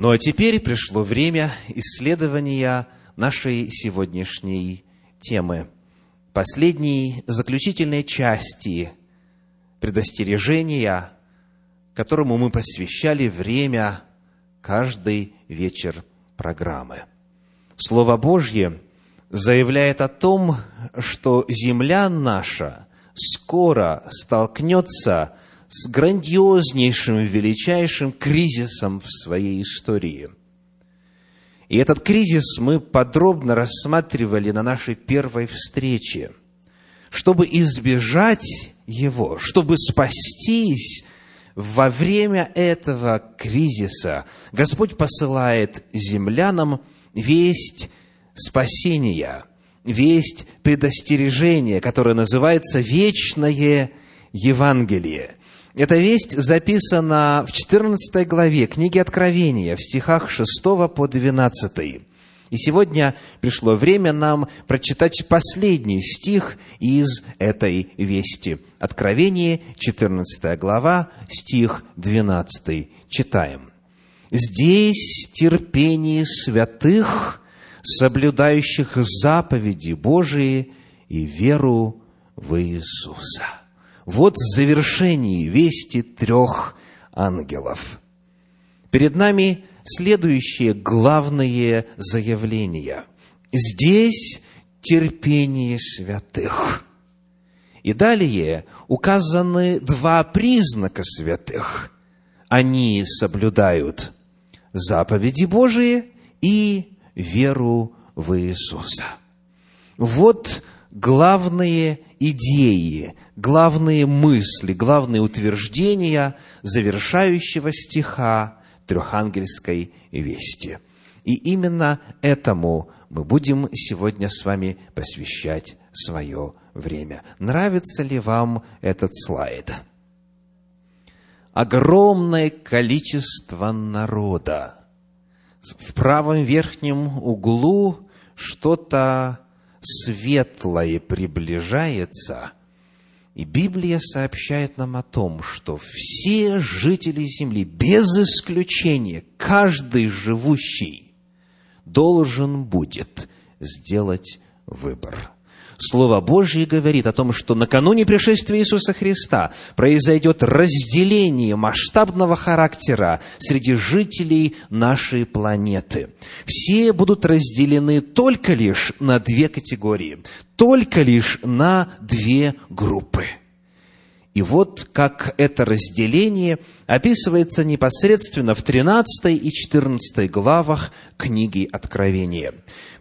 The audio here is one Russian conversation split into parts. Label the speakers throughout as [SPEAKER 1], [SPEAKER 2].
[SPEAKER 1] Ну а теперь пришло время исследования нашей сегодняшней темы, последней заключительной части предостережения, которому мы посвящали время каждый вечер программы. Слово Божье заявляет о том, что земля наша скоро столкнется с грандиознейшим, величайшим кризисом в своей истории. И этот кризис мы подробно рассматривали на нашей первой встрече. Чтобы избежать его, чтобы спастись во время этого кризиса, Господь посылает землянам весть спасения, весть предостережения, которая называется «Вечное Евангелие». Эта весть записана в 14 главе книги Откровения, в стихах 6 по 12. И сегодня пришло время нам прочитать последний стих из этой вести. Откровение, 14 глава, стих 12. Читаем. «Здесь терпение святых, соблюдающих заповеди Божии и веру в Иисуса». Вот завершение вести трех ангелов. Перед нами следующие главные заявления. Здесь терпение святых. И далее указаны два признака святых. Они соблюдают заповеди Божии и веру в Иисуса. Вот главные идеи, главные мысли, главные утверждения завершающего стиха трехангельской вести. И именно этому мы будем сегодня с вами посвящать свое время. Нравится ли вам этот слайд? Огромное количество народа. В правом верхнем углу что-то светлое приближается, и Библия сообщает нам о том, что все жители земли, без исключения, каждый живущий, должен будет сделать выбор – Слово Божье говорит о том, что накануне пришествия Иисуса Христа произойдет разделение масштабного характера среди жителей нашей планеты. Все будут разделены только лишь на две категории, только лишь на две группы – и вот как это разделение описывается непосредственно в 13 и 14 главах книги Откровения.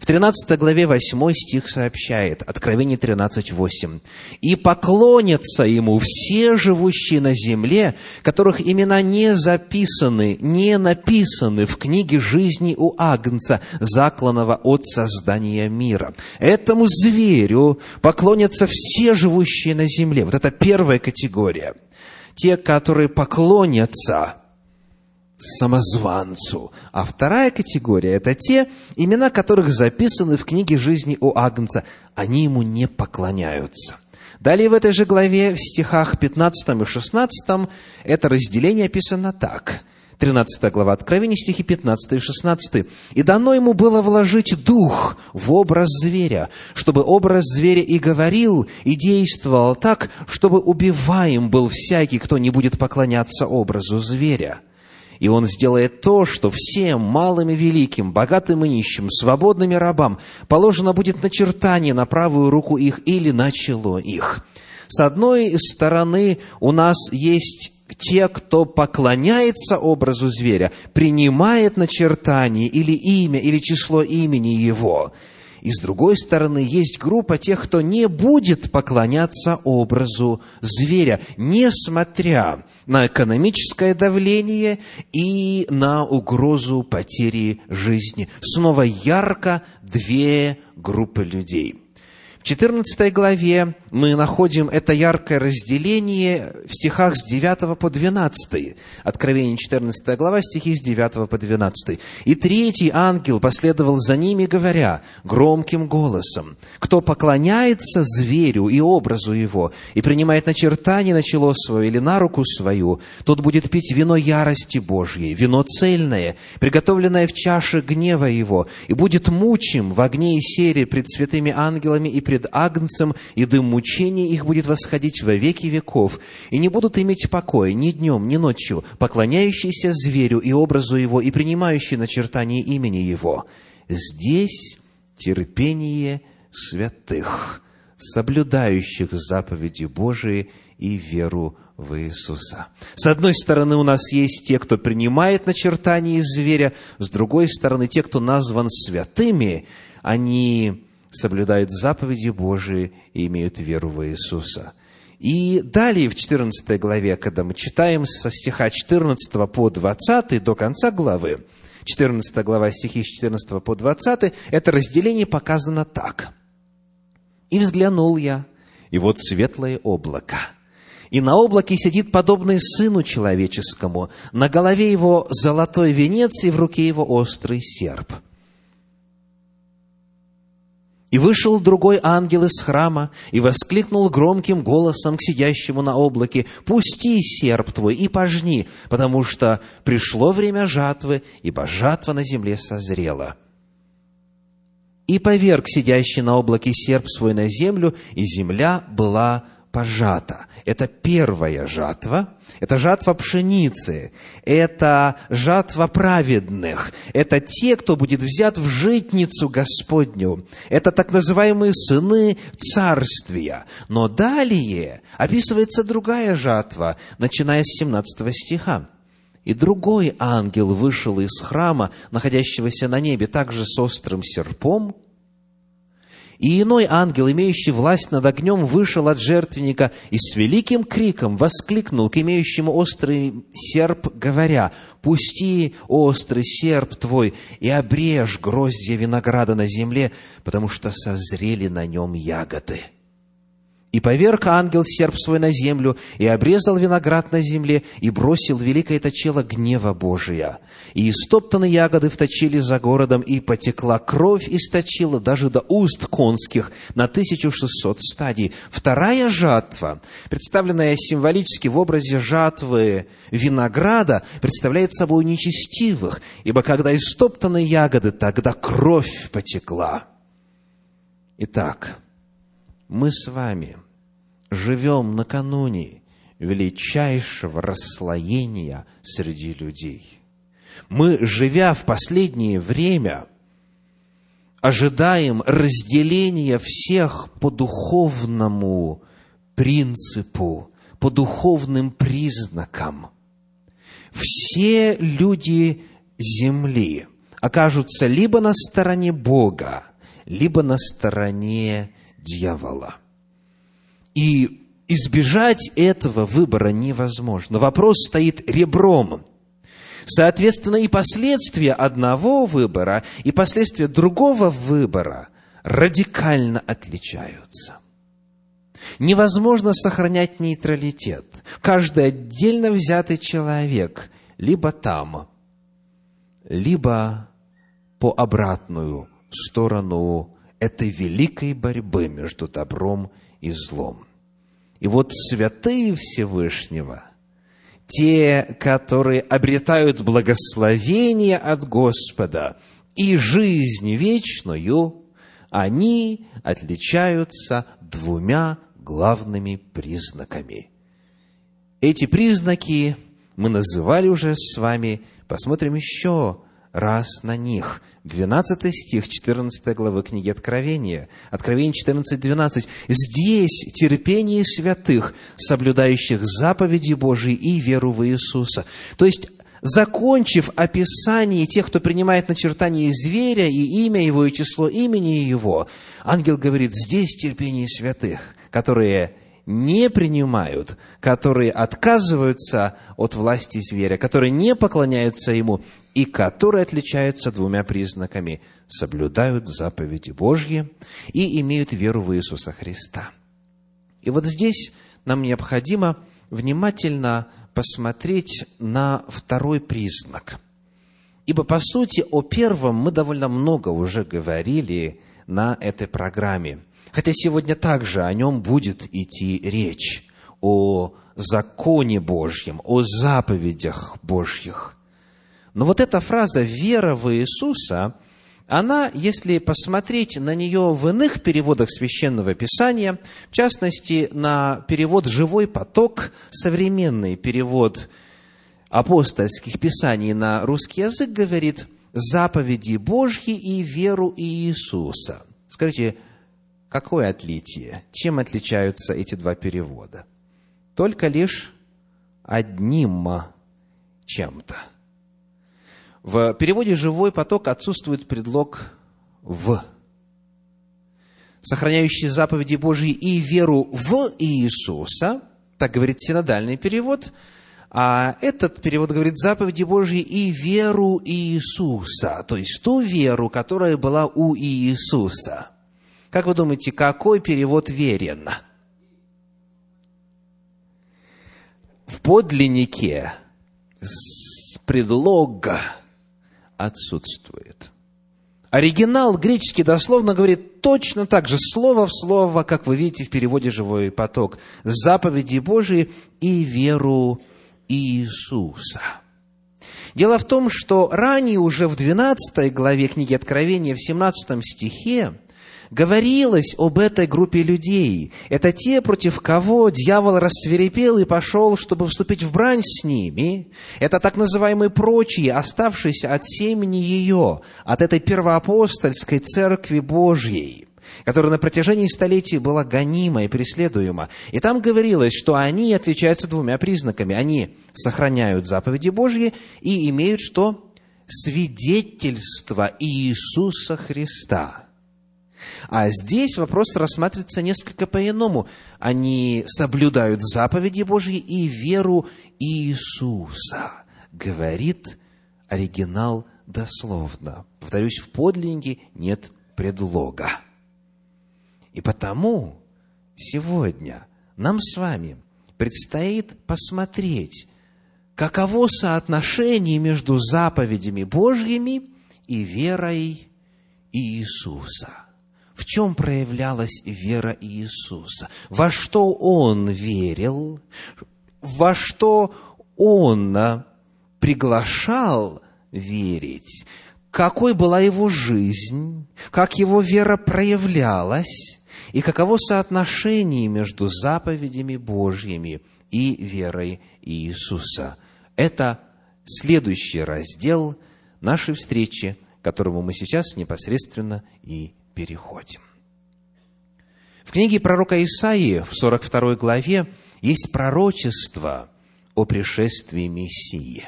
[SPEAKER 1] В 13 главе 8 стих сообщает, Откровение 13, 8. «И поклонятся ему все живущие на земле, которых имена не записаны, не написаны в книге жизни у Агнца, закланного от создания мира. Этому зверю поклонятся все живущие на земле». Вот это первая категория. Те, которые поклонятся самозванцу. А вторая категория – это те, имена которых записаны в книге жизни у Агнца. Они ему не поклоняются. Далее в этой же главе, в стихах 15 и 16, это разделение описано так – 13 глава Откровения, стихи 15 и 16. «И дано ему было вложить дух в образ зверя, чтобы образ зверя и говорил, и действовал так, чтобы убиваем был всякий, кто не будет поклоняться образу зверя» и Он сделает то, что всем, малым и великим, богатым и нищим, свободным и рабам, положено будет начертание на правую руку их или на чело их. С одной стороны, у нас есть те, кто поклоняется образу зверя, принимает начертание или имя, или число имени его – и с другой стороны, есть группа тех, кто не будет поклоняться образу зверя, несмотря на экономическое давление и на угрозу потери жизни. Снова ярко две группы людей. В 14 главе мы находим это яркое разделение в стихах с 9 по 12. Откровение 14 глава, стихи с 9 по 12. «И третий ангел последовал за ними, говоря громким голосом, «Кто поклоняется зверю и образу его, и принимает начертание на чело свое или на руку свою, тот будет пить вино ярости Божьей, вино цельное, приготовленное в чаше гнева его, и будет мучим в огне и сере пред святыми ангелами и пред Агнцем, и дым мучения их будет восходить во веки веков, и не будут иметь покоя ни днем, ни ночью, поклоняющиеся зверю и образу его, и принимающие начертание имени его. Здесь терпение святых, соблюдающих заповеди Божии и веру в Иисуса. С одной стороны, у нас есть те, кто принимает начертание зверя, с другой стороны, те, кто назван святыми, они соблюдают заповеди Божии и имеют веру в Иисуса. И далее в 14 главе, когда мы читаем со стиха 14 по 20 до конца главы, 14 глава стихи с 14 по 20, это разделение показано так. «И взглянул я, и вот светлое облако, и на облаке сидит подобный сыну человеческому, на голове его золотой венец, и в руке его острый серп – и вышел другой ангел из храма и воскликнул громким голосом к сидящему на облаке, «Пусти серп твой и пожни, потому что пришло время жатвы, ибо жатва на земле созрела». И поверг сидящий на облаке серп свой на землю, и земля была пожата. Это первая жатва, это жатва пшеницы, это жатва праведных, это те, кто будет взят в житницу Господню, это так называемые сыны царствия. Но далее описывается другая жатва, начиная с 17 стиха. И другой ангел вышел из храма, находящегося на небе, также с острым серпом – и иной ангел, имеющий власть над огнем, вышел от жертвенника и с великим криком воскликнул к имеющему острый серп, говоря, «Пусти острый серп твой и обрежь гроздья винограда на земле, потому что созрели на нем ягоды». И поверг ангел серп свой на землю, и обрезал виноград на земле, и бросил великое точило гнева Божия. И истоптаны ягоды вточили за городом, и потекла кровь из точила даже до уст конских на 1600 стадий. Вторая жатва, представленная символически в образе жатвы винограда, представляет собой нечестивых, ибо когда истоптаны ягоды, тогда кровь потекла. Итак, мы с вами живем накануне величайшего расслоения среди людей. Мы, живя в последнее время, ожидаем разделения всех по духовному принципу, по духовным признакам. Все люди земли окажутся либо на стороне Бога, либо на стороне дьявола. И избежать этого выбора невозможно. Вопрос стоит ребром. Соответственно, и последствия одного выбора, и последствия другого выбора радикально отличаются. Невозможно сохранять нейтралитет. Каждый отдельно взятый человек либо там, либо по обратную сторону этой великой борьбы между добром и злом. И вот святые Всевышнего, те, которые обретают благословение от Господа и жизнь вечную, они отличаются двумя главными признаками. Эти признаки мы называли уже с вами, посмотрим еще раз на них. 12 стих 14 главы книги Откровения. Откровение 14, 12. Здесь терпение святых, соблюдающих заповеди Божии и веру в Иисуса. То есть, закончив описание тех, кто принимает начертание зверя и имя его, и число имени его, ангел говорит, здесь терпение святых, которые не принимают, которые отказываются от власти зверя, которые не поклоняются ему и которые отличаются двумя признаками – соблюдают заповеди Божьи и имеют веру в Иисуса Христа. И вот здесь нам необходимо внимательно посмотреть на второй признак. Ибо, по сути, о первом мы довольно много уже говорили на этой программе. Хотя сегодня также о нем будет идти речь, о законе Божьем, о заповедях Божьих. Но вот эта фраза «вера в Иисуса», она, если посмотреть на нее в иных переводах Священного Писания, в частности, на перевод «Живой поток», современный перевод апостольских писаний на русский язык говорит «заповеди Божьи и веру Иисуса». Скажите, какое отличие? Чем отличаются эти два перевода? Только лишь одним чем-то – в переводе «живой поток» отсутствует предлог «в», сохраняющий заповеди Божьи и веру в Иисуса, так говорит синодальный перевод, а этот перевод говорит заповеди Божьи и веру Иисуса, то есть ту веру, которая была у Иисуса. Как вы думаете, какой перевод верен? В подлиннике предлога отсутствует. Оригинал греческий дословно говорит точно так же, слово в слово, как вы видите в переводе «Живой поток». Заповеди Божии и веру Иисуса. Дело в том, что ранее уже в 12 главе книги Откровения, в 17 стихе, говорилось об этой группе людей. Это те, против кого дьявол рассверепел и пошел, чтобы вступить в брань с ними. Это так называемые прочие, оставшиеся от семени ее, от этой первоапостольской церкви Божьей которая на протяжении столетий была гонима и преследуема. И там говорилось, что они отличаются двумя признаками. Они сохраняют заповеди Божьи и имеют что? Свидетельство Иисуса Христа – а здесь вопрос рассматривается несколько по-иному. Они соблюдают заповеди Божьи и веру Иисуса, говорит оригинал дословно. Повторюсь, в подлиннике нет предлога. И потому сегодня нам с вами предстоит посмотреть, каково соотношение между заповедями Божьими и верой Иисуса – в чем проявлялась вера Иисуса, во что Он верил, во что Он приглашал верить, какой была его жизнь, как его вера проявлялась, и каково соотношение между заповедями Божьими и верой Иисуса. Это следующий раздел нашей встречи, которому мы сейчас непосредственно и переходим. В книге пророка Исаии в 42 главе есть пророчество о пришествии Мессии.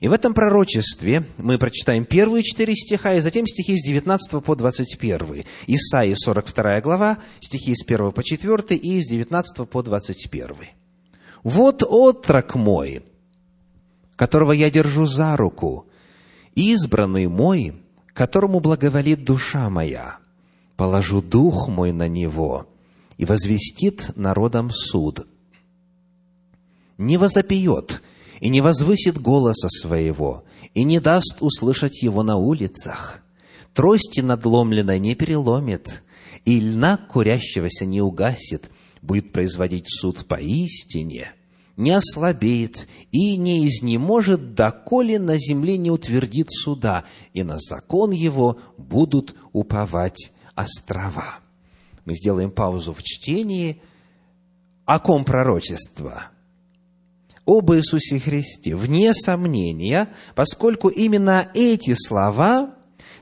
[SPEAKER 1] И в этом пророчестве мы прочитаем первые четыре стиха, и затем стихи с 19 по 21. Исаии 42 глава, стихи с 1 по 4 и с 19 по 21. «Вот отрок мой, которого я держу за руку, избранный мой, которому благоволит душа моя. Положу дух мой на него, и возвестит народом суд. Не возопьет и не возвысит голоса своего, и не даст услышать его на улицах. Трости надломленной не переломит, и льна курящегося не угасит, будет производить суд поистине – не ослабеет и не изнеможет, доколе на земле не утвердит суда, и на закон его будут уповать острова. Мы сделаем паузу в чтении. О ком пророчество? Об Иисусе Христе, вне сомнения, поскольку именно эти слова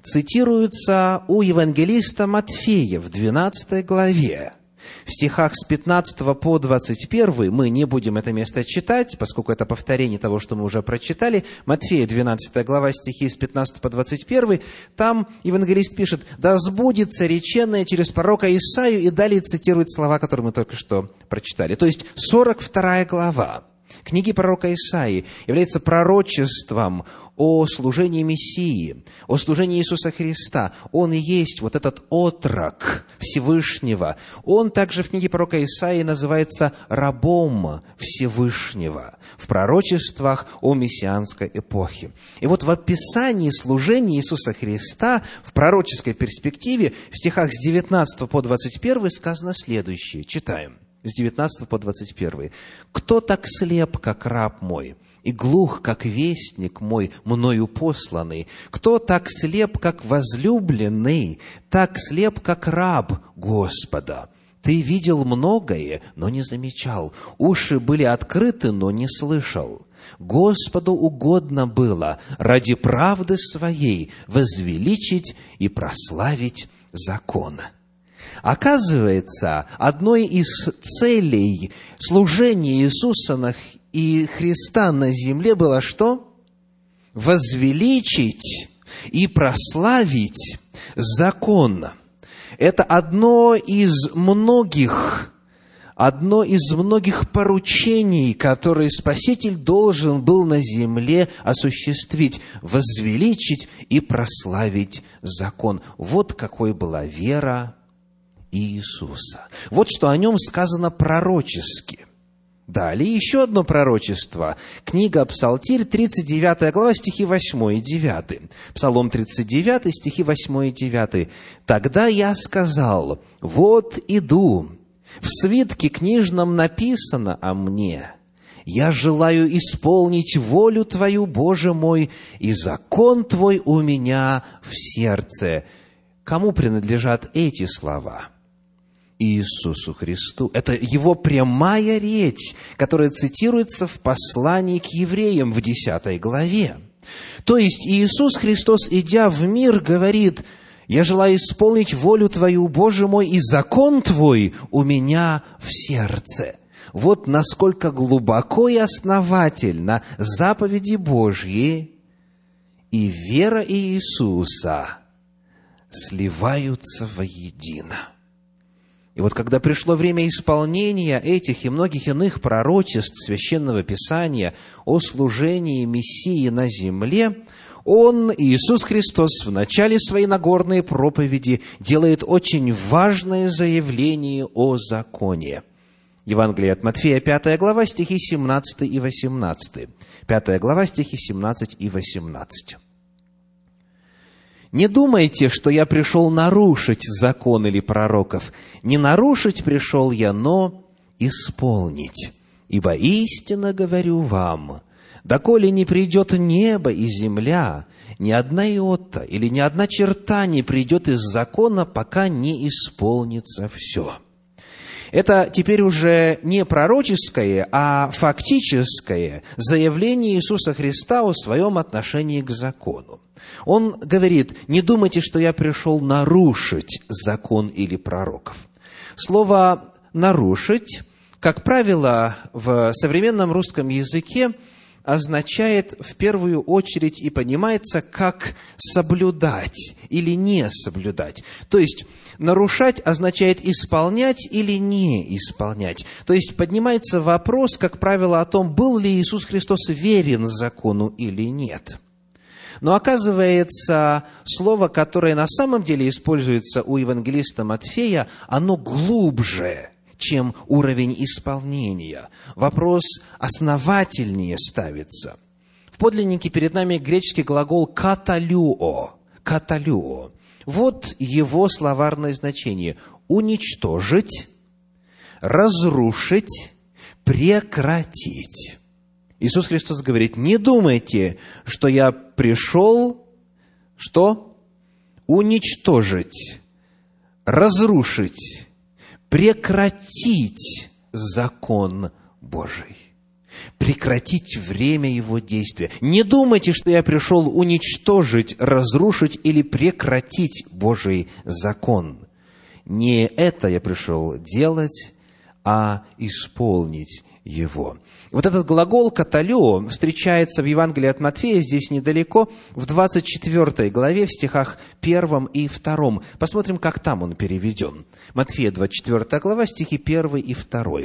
[SPEAKER 1] цитируются у евангелиста Матфея в 12 главе. В стихах с 15 по 21 мы не будем это место читать, поскольку это повторение того, что мы уже прочитали. Матфея, 12 глава, стихи с 15 по 21. Там евангелист пишет, «Да сбудется реченное через пророка Исаию» и далее цитирует слова, которые мы только что прочитали. То есть 42 глава. Книги пророка Исаии является пророчеством о служении Мессии, о служении Иисуса Христа. Он и есть вот этот отрок Всевышнего. Он также в книге пророка Исаии называется рабом Всевышнего в пророчествах о мессианской эпохе. И вот в описании служения Иисуса Христа в пророческой перспективе в стихах с 19 по 21 сказано следующее. Читаем с 19 по 21. «Кто так слеп, как раб мой?» и глух, как вестник мой, мною посланный? Кто так слеп, как возлюбленный, так слеп, как раб Господа? Ты видел многое, но не замечал. Уши были открыты, но не слышал. Господу угодно было ради правды своей возвеличить и прославить закон. Оказывается, одной из целей служения Иисуса и Христа на земле было что? Возвеличить и прославить закон. Это одно из многих, одно из многих поручений, которые Спаситель должен был на земле осуществить, возвеличить и прославить закон. Вот какой была вера Иисуса. Вот что о нем сказано пророчески. Далее еще одно пророчество. Книга Псалтирь, 39 глава, стихи 8 и 9. Псалом 39, стихи 8 и 9. «Тогда я сказал, вот иду, в свитке книжном написано о мне, я желаю исполнить волю Твою, Боже мой, и закон Твой у меня в сердце». Кому принадлежат эти слова? Иисусу Христу. Это его прямая речь, которая цитируется в послании к евреям в 10 главе. То есть Иисус Христос, идя в мир, говорит, «Я желаю исполнить волю Твою, Боже мой, и закон Твой у меня в сердце». Вот насколько глубоко и основательно заповеди Божьи и вера Иисуса сливаются воедино. И вот когда пришло время исполнения этих и многих иных пророчеств Священного Писания о служении Мессии на земле, Он, Иисус Христос, в начале своей Нагорной проповеди делает очень важное заявление о законе. Евангелие от Матфея, 5 глава, стихи 17 и 18. 5 глава, стихи 17 и 18. Не думайте, что я пришел нарушить закон или пророков. Не нарушить пришел я, но исполнить. Ибо истинно говорю вам, доколе не придет небо и земля, ни одна иота или ни одна черта не придет из закона, пока не исполнится все. Это теперь уже не пророческое, а фактическое заявление Иисуса Христа о своем отношении к закону. Он говорит, не думайте, что я пришел нарушить закон или пророков. Слово «нарушить», как правило, в современном русском языке означает в первую очередь и понимается как соблюдать или не соблюдать. То есть нарушать означает исполнять или не исполнять. То есть поднимается вопрос, как правило, о том, был ли Иисус Христос верен закону или нет. Но оказывается, слово, которое на самом деле используется у евангелиста Матфея, оно глубже, чем уровень исполнения. Вопрос основательнее ставится. В подлиннике перед нами греческий глагол «каталюо». «Каталюо». Вот его словарное значение. Уничтожить, разрушить, прекратить. Иисус Христос говорит, не думайте, что я пришел, что? Уничтожить, разрушить, прекратить закон Божий. Прекратить время его действия. Не думайте, что я пришел уничтожить, разрушить или прекратить Божий закон. Не это я пришел делать, а исполнить его. Вот этот глагол «каталео» встречается в Евангелии от Матфея, здесь недалеко, в 24 главе, в стихах 1 и 2. Посмотрим, как там он переведен. Матфея, 24 глава, стихи 1 и 2.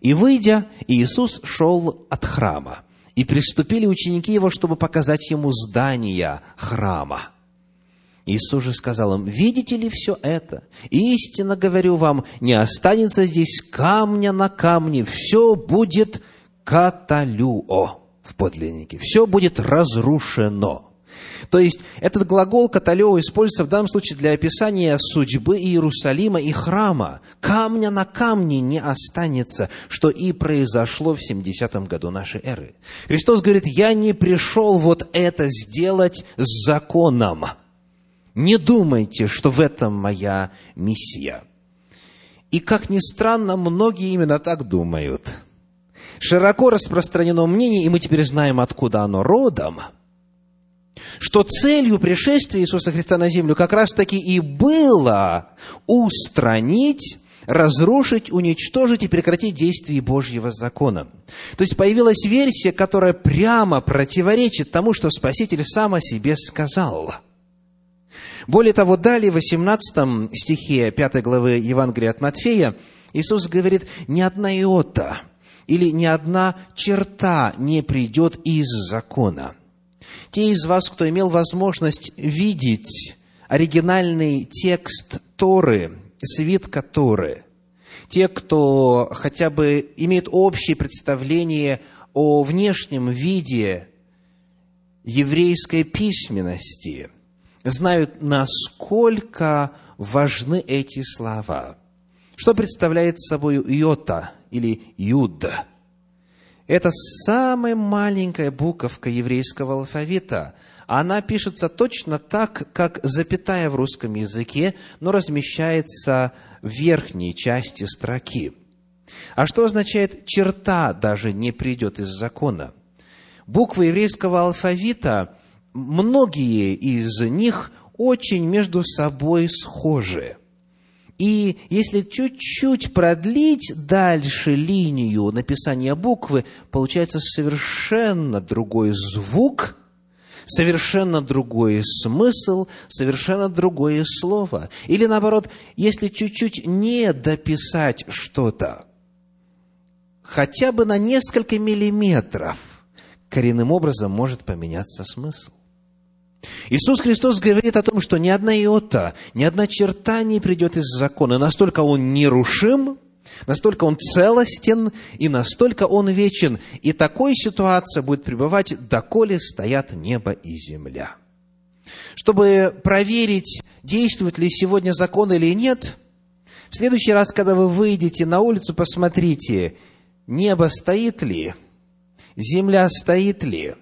[SPEAKER 1] И, выйдя, Иисус шел от храма, и приступили ученики его, чтобы показать ему здание храма. Иисус же сказал им, видите ли все это? Истинно говорю вам, не останется здесь камня на камне, все будет каталюо в подлиннике, все будет разрушено. То есть, этот глагол «каталео» используется в данном случае для описания судьбы Иерусалима и храма. Камня на камне не останется, что и произошло в 70-м году нашей эры. Христос говорит, «Я не пришел вот это сделать с законом». Не думайте, что в этом моя миссия. И, как ни странно, многие именно так думают. Широко распространено мнение, и мы теперь знаем, откуда оно родом – что целью пришествия Иисуса Христа на землю как раз-таки и было устранить разрушить, уничтожить и прекратить действие Божьего закона. То есть появилась версия, которая прямо противоречит тому, что Спаситель сам о себе сказал. Более того, далее в 18 стихе 5 главы Евангелия от Матфея Иисус говорит, «Ни одна иота или ни одна черта не придет из закона» Те из вас, кто имел возможность видеть оригинальный текст Торы, свитка Торы, те, кто хотя бы имеет общее представление о внешнем виде еврейской письменности, знают, насколько важны эти слова. Что представляет собой йота или юда? Это самая маленькая буковка еврейского алфавита. Она пишется точно так, как запятая в русском языке, но размещается в верхней части строки. А что означает «черта даже не придет из закона»? Буквы еврейского алфавита, многие из них очень между собой схожи – и если чуть-чуть продлить дальше линию написания буквы, получается совершенно другой звук, совершенно другой смысл, совершенно другое слово. Или наоборот, если чуть-чуть не дописать что-то, хотя бы на несколько миллиметров, коренным образом может поменяться смысл. Иисус Христос говорит о том, что ни одна иота, ни одна черта не придет из закона. Настолько он нерушим, настолько он целостен и настолько он вечен. И такой ситуация будет пребывать, доколе стоят небо и земля. Чтобы проверить, действует ли сегодня закон или нет, в следующий раз, когда вы выйдете на улицу, посмотрите, небо стоит ли, земля стоит ли –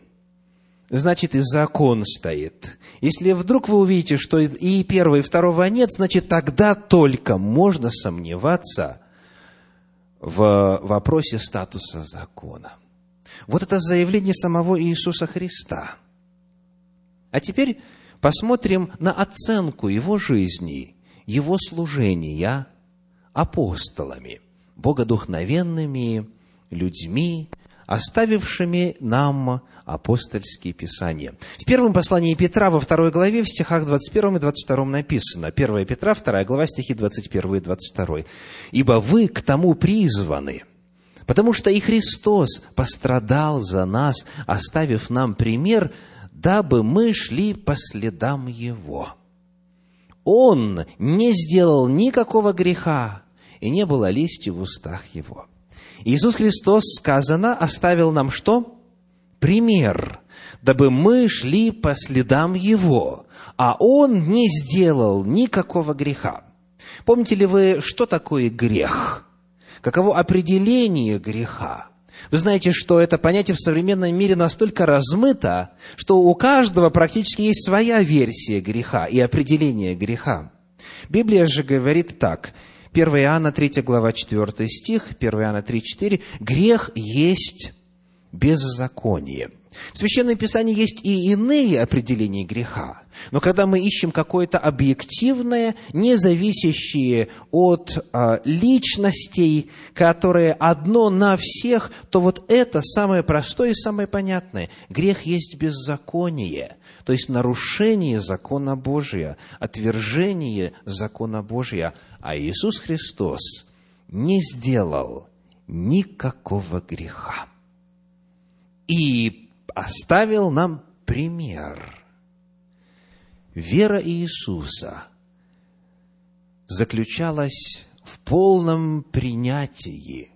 [SPEAKER 1] значит и закон стоит. Если вдруг вы увидите, что и первого, и второго нет, значит тогда только можно сомневаться в вопросе статуса закона. Вот это заявление самого Иисуса Христа. А теперь посмотрим на оценку его жизни, его служения апостолами, богодухновенными людьми, оставившими нам апостольские писания. В первом послании Петра во второй главе, в стихах 21 и 22 написано, 1 Петра, 2 глава, стихи 21 и 22. «Ибо вы к тому призваны, потому что и Христос пострадал за нас, оставив нам пример, дабы мы шли по следам Его. Он не сделал никакого греха, и не было лести в устах Его». Иисус Христос, сказано, оставил нам что? Пример, дабы мы шли по следам Его, а Он не сделал никакого греха. Помните ли вы, что такое грех? Каково определение греха? Вы знаете, что это понятие в современном мире настолько размыто, что у каждого практически есть своя версия греха и определение греха. Библия же говорит так – 1 Иоанна 3 глава 4 стих, 1 Иоанна 3, 4. «Грех есть беззаконие». В Священном Писании есть и иные определения греха. Но когда мы ищем какое-то объективное, не зависящее от а, личностей, которое одно на всех, то вот это самое простое и самое понятное. Грех есть беззаконие, то есть нарушение закона Божия, отвержение закона Божия. А Иисус Христос не сделал никакого греха. И оставил нам пример. Вера Иисуса заключалась в полном принятии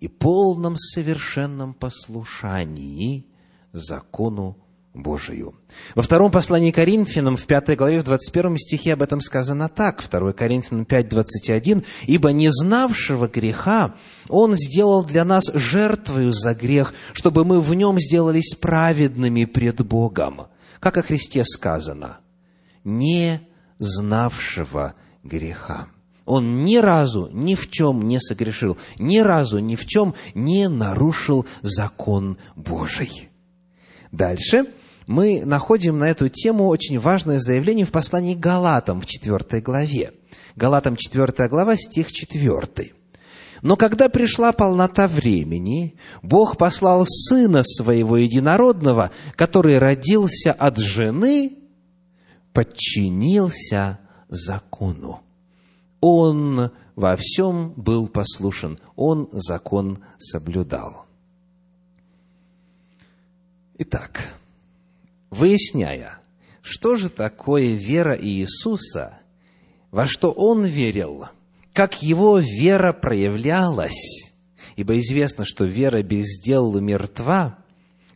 [SPEAKER 1] и полном совершенном послушании закону Божию. Во втором послании Коринфянам, в пятой главе, в 21 стихе об этом сказано так, 2 Коринфянам 5, 21, «Ибо не знавшего греха Он сделал для нас жертвою за грех, чтобы мы в нем сделались праведными пред Богом». Как о Христе сказано, «не знавшего греха». Он ни разу ни в чем не согрешил, ни разу ни в чем не нарушил закон Божий. Дальше мы находим на эту тему очень важное заявление в послании Галатам в 4 главе. Галатам 4 глава, стих 4. Но когда пришла полнота времени, Бог послал Сына Своего Единородного, который родился от жены, подчинился закону. Он во всем был послушен, он закон соблюдал. Итак, выясняя, что же такое вера Иисуса, во что Он верил, как Его вера проявлялась, ибо известно, что вера без дел мертва,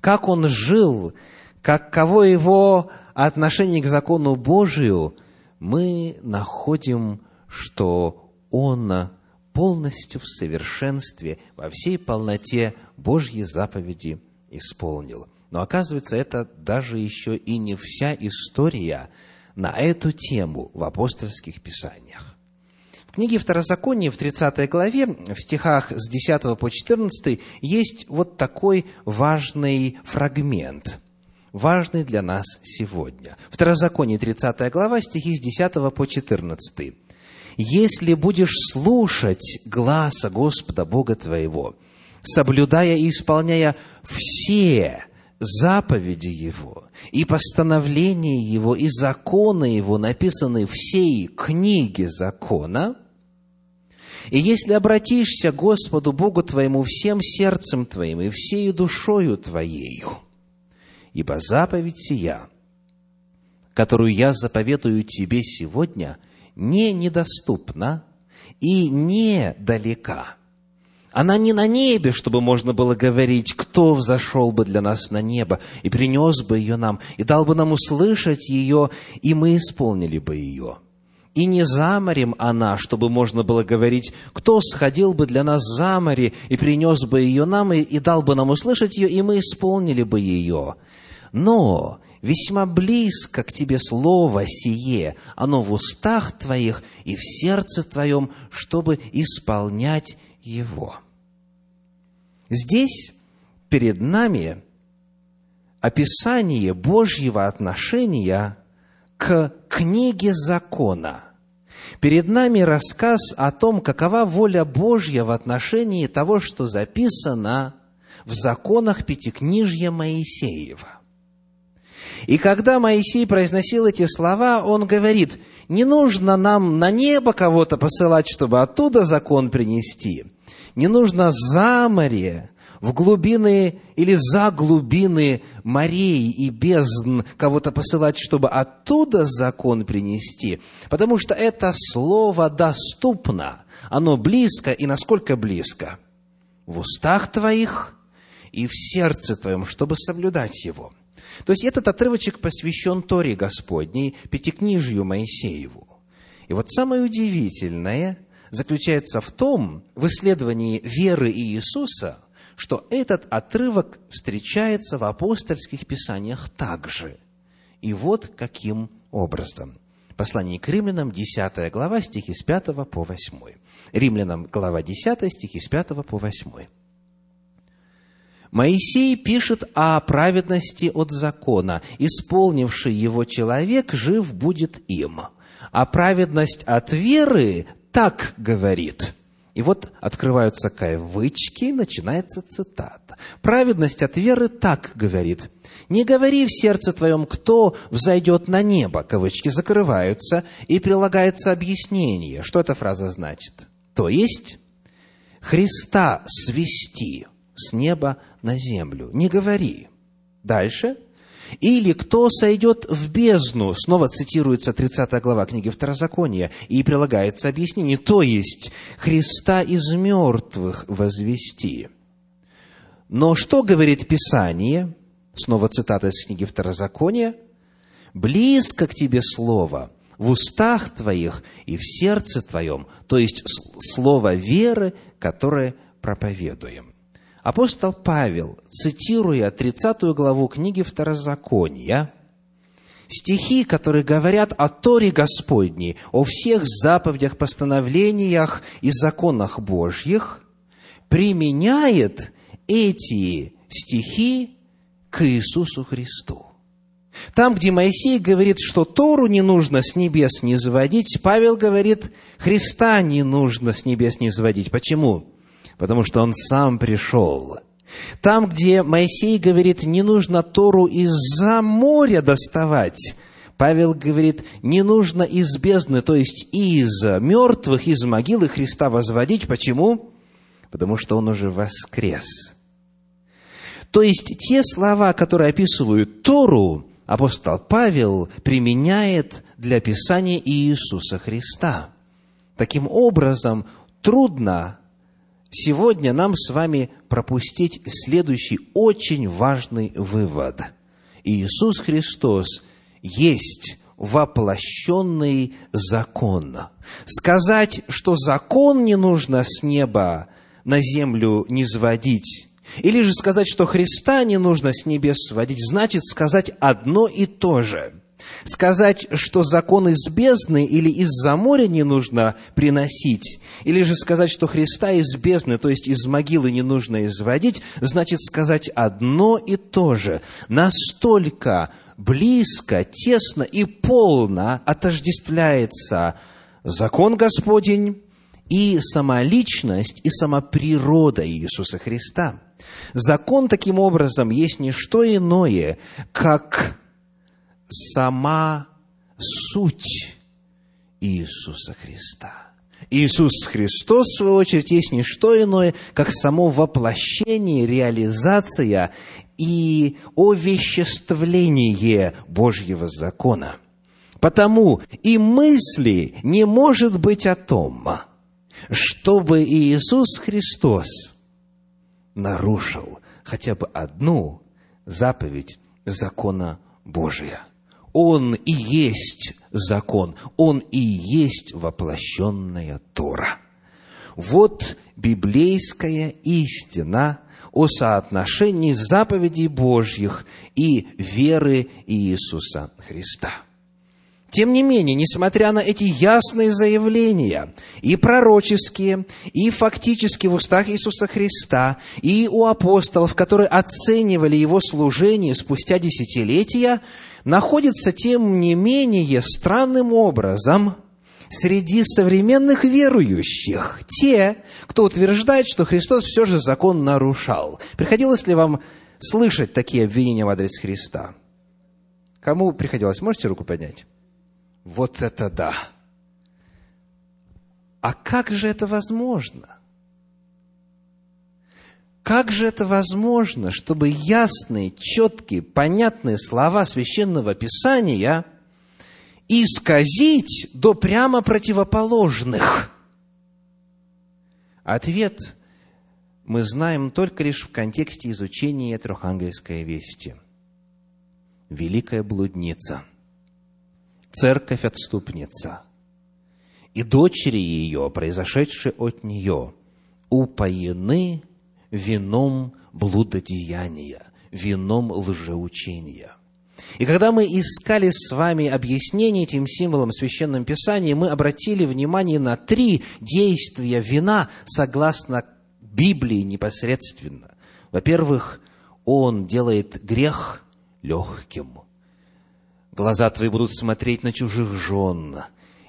[SPEAKER 1] как Он жил, каково Его отношение к закону Божию, мы находим, что Он полностью в совершенстве, во всей полноте Божьей заповеди исполнил. Но оказывается, это даже еще и не вся история на эту тему в апостольских писаниях. В книге Второзакония в 30 главе, в стихах с 10 по 14, есть вот такой важный фрагмент, важный для нас сегодня. Второзаконие, 30 глава, стихи с 10 по 14. «Если будешь слушать гласа Господа Бога твоего, соблюдая и исполняя все заповеди Его, и постановления Его, и законы Его написаны всей книге закона, и если обратишься Господу Богу твоему всем сердцем твоим и всей душою твоею, ибо заповедь сия, которую я заповедую тебе сегодня, не недоступна и не далека – она не на небе, чтобы можно было говорить, кто взошел бы для нас на небо и принес бы ее нам, и дал бы нам услышать ее, и мы исполнили бы ее. И не за морем она, чтобы можно было говорить, кто сходил бы для нас за море и принес бы ее нам, и, и дал бы нам услышать ее, и мы исполнили бы ее. Но весьма близко к тебе слово сие, оно в устах твоих и в сердце твоем, чтобы исполнять его. Здесь перед нами описание Божьего отношения к книге закона. Перед нами рассказ о том, какова воля Божья в отношении того, что записано в законах Пятикнижья Моисеева. И когда Моисей произносил эти слова, он говорит, не нужно нам на небо кого-то посылать, чтобы оттуда закон принести. Не нужно за море, в глубины или за глубины морей и бездн кого-то посылать, чтобы оттуда закон принести, потому что это слово доступно, оно близко, и насколько близко? В устах твоих и в сердце твоем, чтобы соблюдать его. То есть этот отрывочек посвящен Торе Господней, Пятикнижью Моисееву. И вот самое удивительное – заключается в том, в исследовании веры Иисуса, что этот отрывок встречается в апостольских писаниях также. И вот каким образом. Послание к римлянам, 10 глава, стихи с 5 по 8. Римлянам, глава 10, стихи с 5 по 8. Моисей пишет о праведности от закона. Исполнивший его человек жив будет им. А праведность от веры так говорит. И вот открываются кавычки, начинается цитата. Праведность от веры так говорит. Не говори в сердце твоем, кто взойдет на небо. Кавычки закрываются, и прилагается объяснение. Что эта фраза значит? То есть, Христа свести с неба на землю. Не говори. Дальше. Или кто сойдет в бездну, снова цитируется 30 глава книги Второзакония, и прилагается объяснение, то есть Христа из мертвых возвести. Но что говорит Писание? Снова цитата из книги Второзакония. «Близко к тебе слово, в устах твоих и в сердце твоем», то есть слово веры, которое проповедуем. Апостол Павел, цитируя 30 главу книги Второзакония, стихи, которые говорят о Торе Господней, о всех заповедях, постановлениях и законах Божьих, применяет эти стихи к Иисусу Христу. Там, где Моисей говорит, что Тору не нужно с небес не заводить, Павел говорит, Христа не нужно с небес не заводить. Почему? Потому что он сам пришел. Там, где Моисей говорит, не нужно Тору из-за моря доставать, Павел говорит, не нужно из бездны, то есть из мертвых, из могилы Христа возводить. Почему? Потому что он уже воскрес. То есть те слова, которые описывают Тору, апостол Павел применяет для описания Иисуса Христа. Таким образом, трудно сегодня нам с вами пропустить следующий очень важный вывод. Иисус Христос есть воплощенный закон. Сказать, что закон не нужно с неба на землю не сводить, или же сказать, что Христа не нужно с небес сводить, значит сказать одно и то же. Сказать, что закон из бездны или из-за моря не нужно приносить, или же сказать, что Христа из бездны, то есть из могилы не нужно изводить, значит сказать одно и то же. Настолько близко, тесно и полно отождествляется закон Господень и сама личность, и сама природа Иисуса Христа – Закон, таким образом, есть не что иное, как сама суть Иисуса Христа. Иисус Христос, в свою очередь, есть не что иное, как само воплощение, реализация и овеществление Божьего закона. Потому и мысли не может быть о том, чтобы Иисус Христос – нарушил хотя бы одну заповедь закона Божия. Он и есть закон, он и есть воплощенная Тора. Вот библейская истина о соотношении заповедей Божьих и веры Иисуса Христа. Тем не менее, несмотря на эти ясные заявления, и пророческие, и фактически в устах Иисуса Христа, и у апостолов, которые оценивали его служение спустя десятилетия, находится, тем не менее, странным образом среди современных верующих те, кто утверждает, что Христос все же закон нарушал. Приходилось ли вам слышать такие обвинения в адрес Христа? Кому приходилось? Можете руку поднять? Вот это да! А как же это возможно? Как же это возможно, чтобы ясные, четкие, понятные слова священного писания исказить до прямо противоположных? Ответ мы знаем только лишь в контексте изучения трехангельской вести. Великая блудница – церковь-отступница, и дочери ее, произошедшие от нее, упоены вином блудодеяния, вином лжеучения. И когда мы искали с вами объяснение этим символам в Священном Писании, мы обратили внимание на три действия вина согласно Библии непосредственно. Во-первых, он делает грех легким – Глаза твои будут смотреть на чужих жен,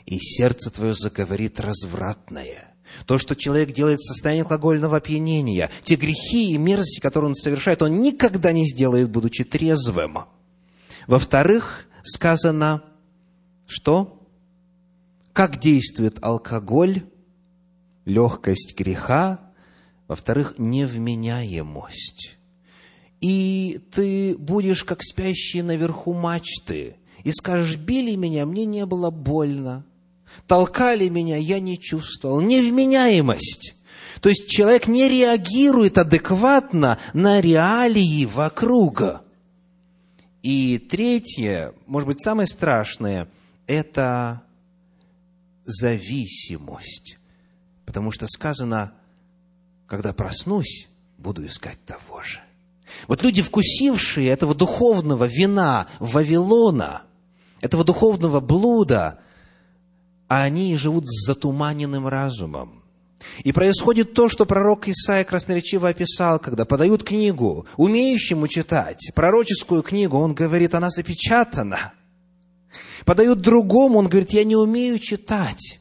[SPEAKER 1] и сердце твое заговорит развратное. То, что человек делает в состоянии алкогольного опьянения, те грехи и мерзости, которые он совершает, он никогда не сделает, будучи трезвым. Во-вторых, сказано, что? Как действует алкоголь, легкость греха, Во-вторых, невменяемость. И ты будешь как спящий наверху мачты, и скажешь, били меня, мне не было больно, толкали меня, я не чувствовал. Невменяемость. То есть человек не реагирует адекватно на реалии вокруг. И третье, может быть, самое страшное, это зависимость. Потому что сказано, когда проснусь, буду искать того же. Вот люди, вкусившие этого духовного вина Вавилона, этого духовного блуда, они живут с затуманенным разумом. И происходит то, что пророк Исаия красноречиво описал, когда подают книгу, умеющему читать, пророческую книгу, он говорит, она запечатана. Подают другому, он говорит, я не умею читать.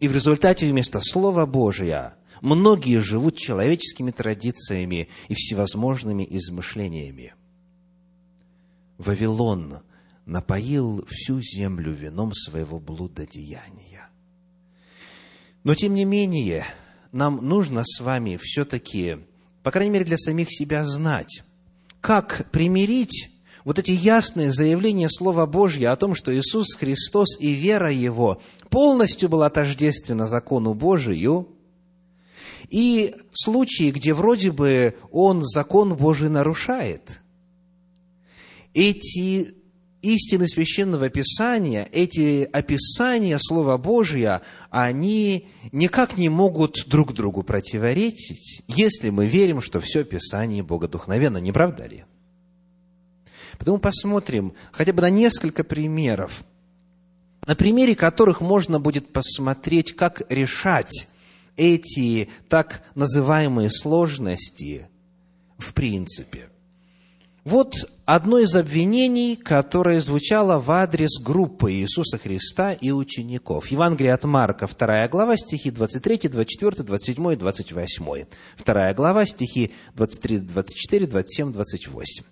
[SPEAKER 1] И в результате вместо Слова Божия многие живут человеческими традициями и всевозможными измышлениями. Вавилон напоил всю землю вином своего блудодеяния. Но, тем не менее, нам нужно с вами все-таки, по крайней мере, для самих себя знать, как примирить вот эти ясные заявления Слова Божьего о том, что Иисус Христос и вера Его полностью была тождественна закону Божию, и случаи, где вроде бы Он закон Божий нарушает. Эти истины Священного Писания, эти описания Слова Божия, они никак не могут друг другу противоречить, если мы верим, что все Писание богодухновенно, не правда ли? Потому посмотрим хотя бы на несколько примеров, на примере которых можно будет посмотреть, как решать эти так называемые сложности в принципе. Вот одно из обвинений, которое звучало в адрес группы Иисуса Христа и учеников. Евангелие от Марка, 2 глава, стихи 23, 24, 27 и 28. 2 глава, стихи 23, 24, 27, 28.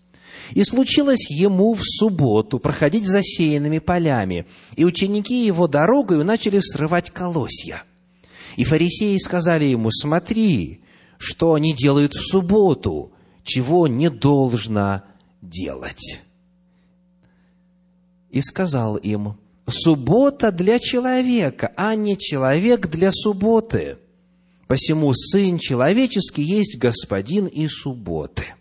[SPEAKER 1] И случилось ему в субботу проходить засеянными полями, и ученики его дорогою начали срывать колосья. И фарисеи сказали ему, смотри, что они делают в субботу, чего не должно делать. И сказал им, суббота для человека, а не человек для субботы. Посему Сын Человеческий есть Господин и субботы.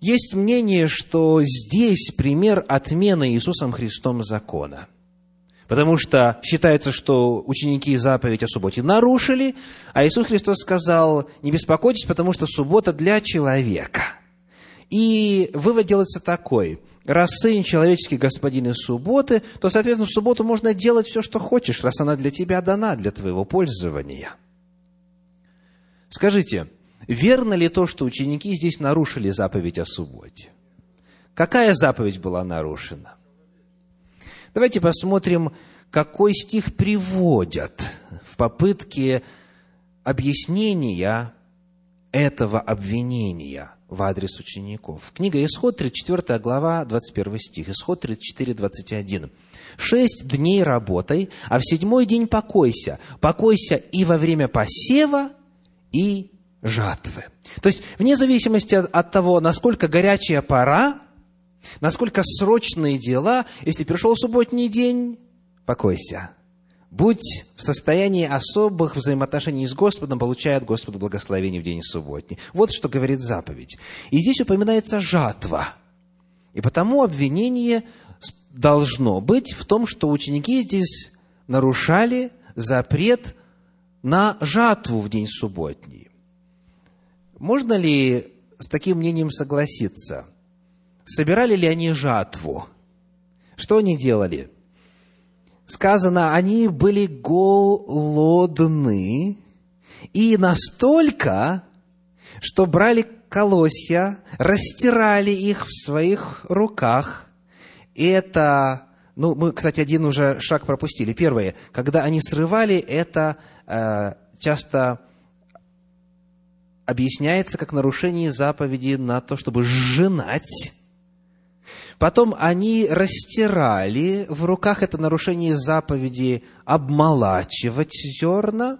[SPEAKER 1] Есть мнение, что здесь пример отмены Иисусом Христом закона. Потому что считается, что ученики заповедь о субботе нарушили, а Иисус Христос сказал, не беспокойтесь, потому что суббота для человека. И вывод делается такой. Раз Сын человеческий господин из субботы, то, соответственно, в субботу можно делать все, что хочешь, раз она для тебя дана, для твоего пользования. Скажите, Верно ли то, что ученики здесь нарушили заповедь о субботе? Какая заповедь была нарушена? Давайте посмотрим, какой стих приводят в попытке объяснения этого обвинения в адрес учеников. Книга Исход, 34 глава, 21 стих. Исход 34, 21. «Шесть дней работай, а в седьмой день покойся. Покойся и во время посева, и жатвы. То есть, вне зависимости от, того, насколько горячая пора, насколько срочные дела, если пришел субботний день, покойся. Будь в состоянии особых взаимоотношений с Господом, получая от Господа благословение в день субботний. Вот что говорит заповедь. И здесь упоминается жатва. И потому обвинение должно быть в том, что ученики здесь нарушали запрет на жатву в день субботний. Можно ли с таким мнением согласиться? Собирали ли они жатву? Что они делали? Сказано, они были голодны и настолько, что брали колосья, растирали их в своих руках. Это, ну, мы, кстати, один уже шаг пропустили. Первое, когда они срывали, это э, часто объясняется как нарушение заповеди на то, чтобы сжинать. Потом они растирали в руках это нарушение заповеди обмолачивать зерна.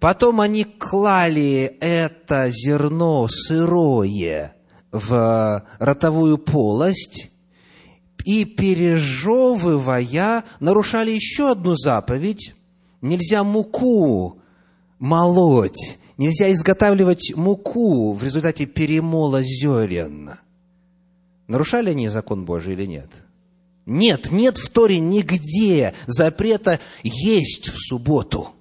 [SPEAKER 1] Потом они клали это зерно сырое в ротовую полость и, пережевывая, нарушали еще одну заповедь. Нельзя муку молоть, нельзя изготавливать муку в результате перемола зерен. Нарушали они закон Божий или нет? Нет, нет в Торе нигде запрета есть в субботу –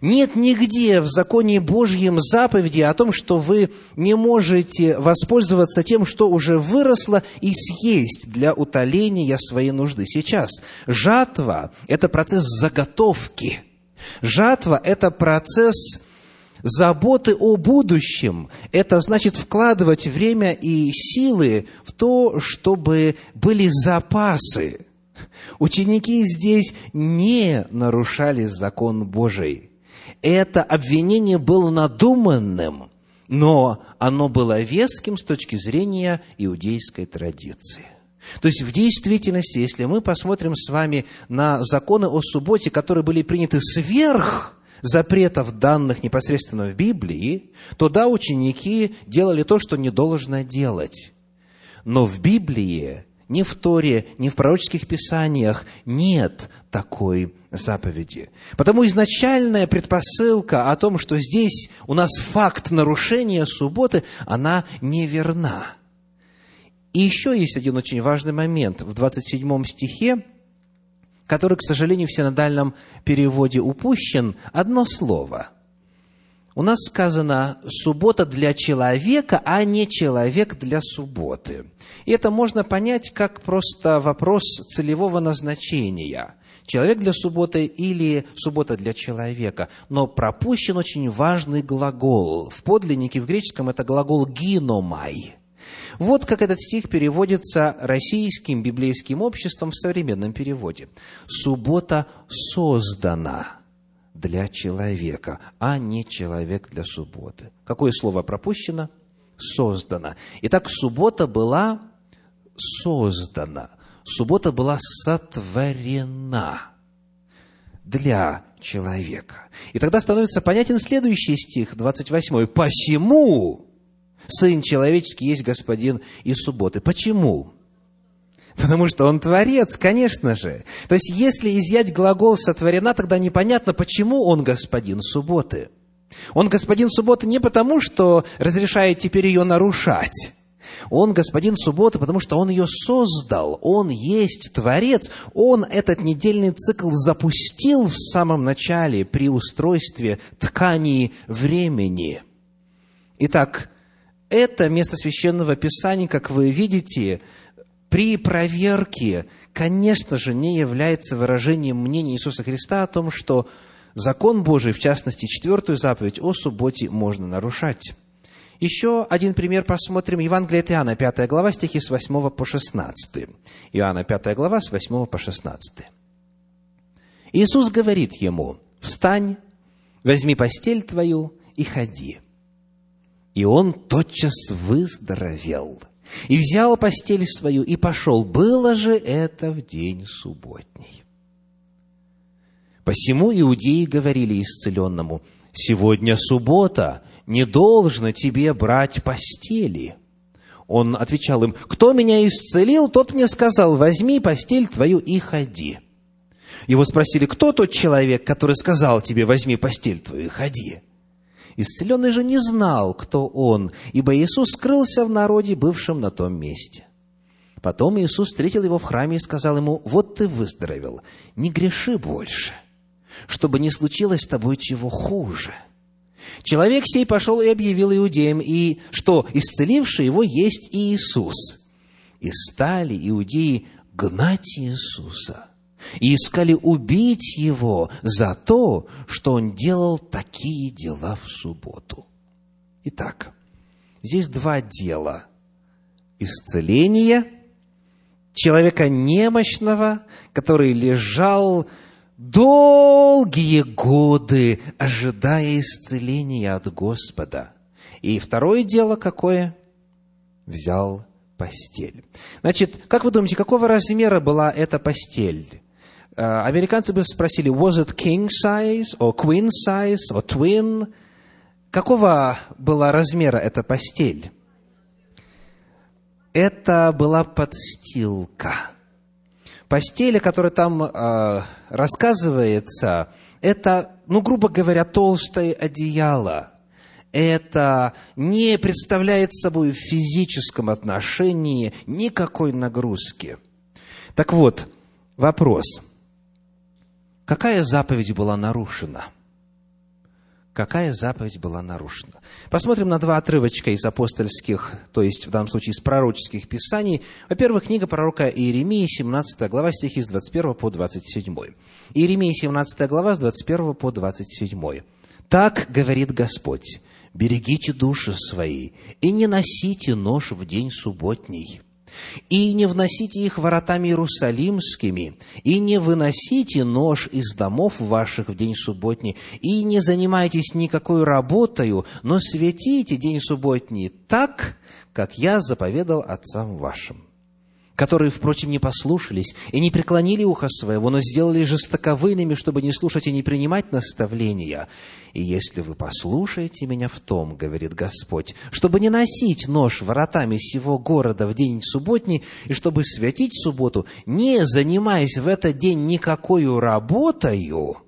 [SPEAKER 1] нет нигде в законе Божьем заповеди о том, что вы не можете воспользоваться тем, что уже выросло, и съесть для утоления своей нужды. Сейчас жатва – это процесс заготовки. Жатва – это процесс заботы о будущем. Это значит вкладывать время и силы в то, чтобы были запасы. Ученики здесь не нарушали закон Божий это обвинение было надуманным, но оно было веским с точки зрения иудейской традиции. То есть в действительности, если мы посмотрим с вами на законы о субботе, которые были приняты сверх запретов, данных непосредственно в Библии, то да, ученики делали то, что не должно делать. Но в Библии ни в Торе, ни в пророческих писаниях нет такой заповеди. Потому изначальная предпосылка о том, что здесь у нас факт нарушения субботы, она неверна. И еще есть один очень важный момент в 27 стихе, который, к сожалению, в синодальном переводе упущен. Одно слово – у нас сказано «суббота для человека», а не «человек для субботы». И это можно понять как просто вопрос целевого назначения. Человек для субботы или суббота для человека. Но пропущен очень важный глагол. В подлиннике в греческом это глагол «гиномай». Вот как этот стих переводится российским библейским обществом в современном переводе. «Суббота создана» для человека, а не человек для субботы. Какое слово пропущено? Создано. Итак, суббота была создана. Суббота была сотворена для человека. И тогда становится понятен следующий стих, 28. «Посему Сын Человеческий есть Господин и субботы». Почему? Потому что он творец, конечно же. То есть, если изъять глагол «сотворена», тогда непонятно, почему он господин субботы. Он господин субботы не потому, что разрешает теперь ее нарушать. Он господин субботы, потому что он ее создал. Он есть творец. Он этот недельный цикл запустил в самом начале при устройстве ткани времени. Итак, это место священного писания, как вы видите, при проверке, конечно же, не является выражением мнения Иисуса Христа о том, что закон Божий, в частности, четвертую заповедь о субботе можно нарушать. Еще один пример посмотрим. Евангелие от Иоанна, 5 глава, стихи с 8 по 16. Иоанна, 5 глава, с 8 по 16. Иисус говорит ему, «Встань, возьми постель твою и ходи». И он тотчас выздоровел – и взял постель свою и пошел. Было же это в день субботний. Посему иудеи говорили исцеленному, «Сегодня суббота, не должно тебе брать постели». Он отвечал им, «Кто меня исцелил, тот мне сказал, возьми постель твою и ходи». Его спросили, кто тот человек, который сказал тебе, возьми постель твою и ходи? Исцеленный же не знал, кто он, ибо Иисус скрылся в народе, бывшем на том месте. Потом Иисус встретил его в храме и сказал ему, «Вот ты выздоровел, не греши больше, чтобы не случилось с тобой чего хуже». Человек сей пошел и объявил иудеям, и что исцеливший его есть Иисус. И стали иудеи гнать Иисуса – и искали убить его за то, что он делал такие дела в субботу. Итак, здесь два дела. Исцеление человека немощного, который лежал долгие годы, ожидая исцеления от Господа. И второе дело какое? Взял постель. Значит, как вы думаете, какого размера была эта постель? Э, американцы бы спросили, was it king size, or queen size, or twin? Какого была размера эта постель? Это была подстилка. Постель, о которой там э, рассказывается, это, ну, грубо говоря, толстое одеяло. Это не представляет собой в физическом отношении никакой нагрузки. Так вот, вопрос – Какая заповедь была нарушена? Какая заповедь была нарушена? Посмотрим на два отрывочка из апостольских, то есть в данном случае из пророческих писаний. Во-первых, книга пророка Иеремии, 17 глава, стихи с 21 по 27. Иеремия, 17 глава, с 21 по 27. «Так говорит Господь, берегите души свои и не носите нож в день субботний» и не вносите их воротами иерусалимскими, и не выносите нож из домов ваших в день субботний, и не занимайтесь никакой работою, но светите день субботний так, как я заповедал отцам вашим которые, впрочем, не послушались и не преклонили ухо своего, но сделали жестоковыйными, чтобы не слушать и не принимать наставления. И если вы послушаете меня в том, говорит Господь, чтобы не носить нож воротами сего города в день субботний, и чтобы святить субботу, не занимаясь в этот день никакой работою,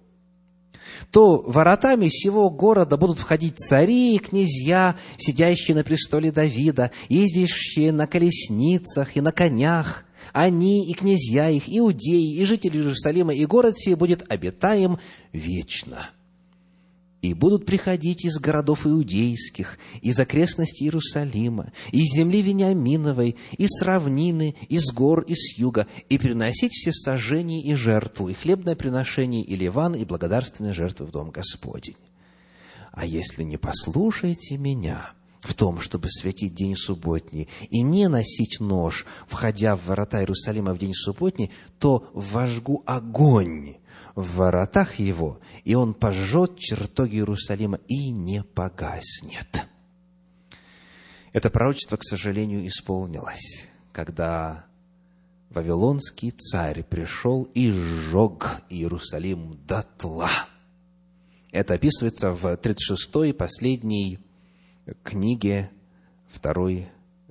[SPEAKER 1] то воротами всего города будут входить цари и князья, сидящие на престоле Давида, ездящие на колесницах и на конях. Они и князья их, иудеи, и жители Иерусалима, и город сей будет обитаем вечно и будут приходить из городов иудейских, из окрестностей Иерусалима, из земли Вениаминовой, из равнины, из гор и с юга, и приносить все сожжения и жертву, и хлебное приношение, и ливан, и благодарственные жертвы в Дом Господень. А если не послушаете меня в том, чтобы святить день субботний, и не носить нож, входя в ворота Иерусалима в день субботний, то вожгу огонь в воротах его, и он пожжет чертоги Иерусалима и не погаснет. Это пророчество, к сожалению, исполнилось, когда Вавилонский царь пришел и сжег Иерусалим дотла. Это описывается в 36-й последней книге, второй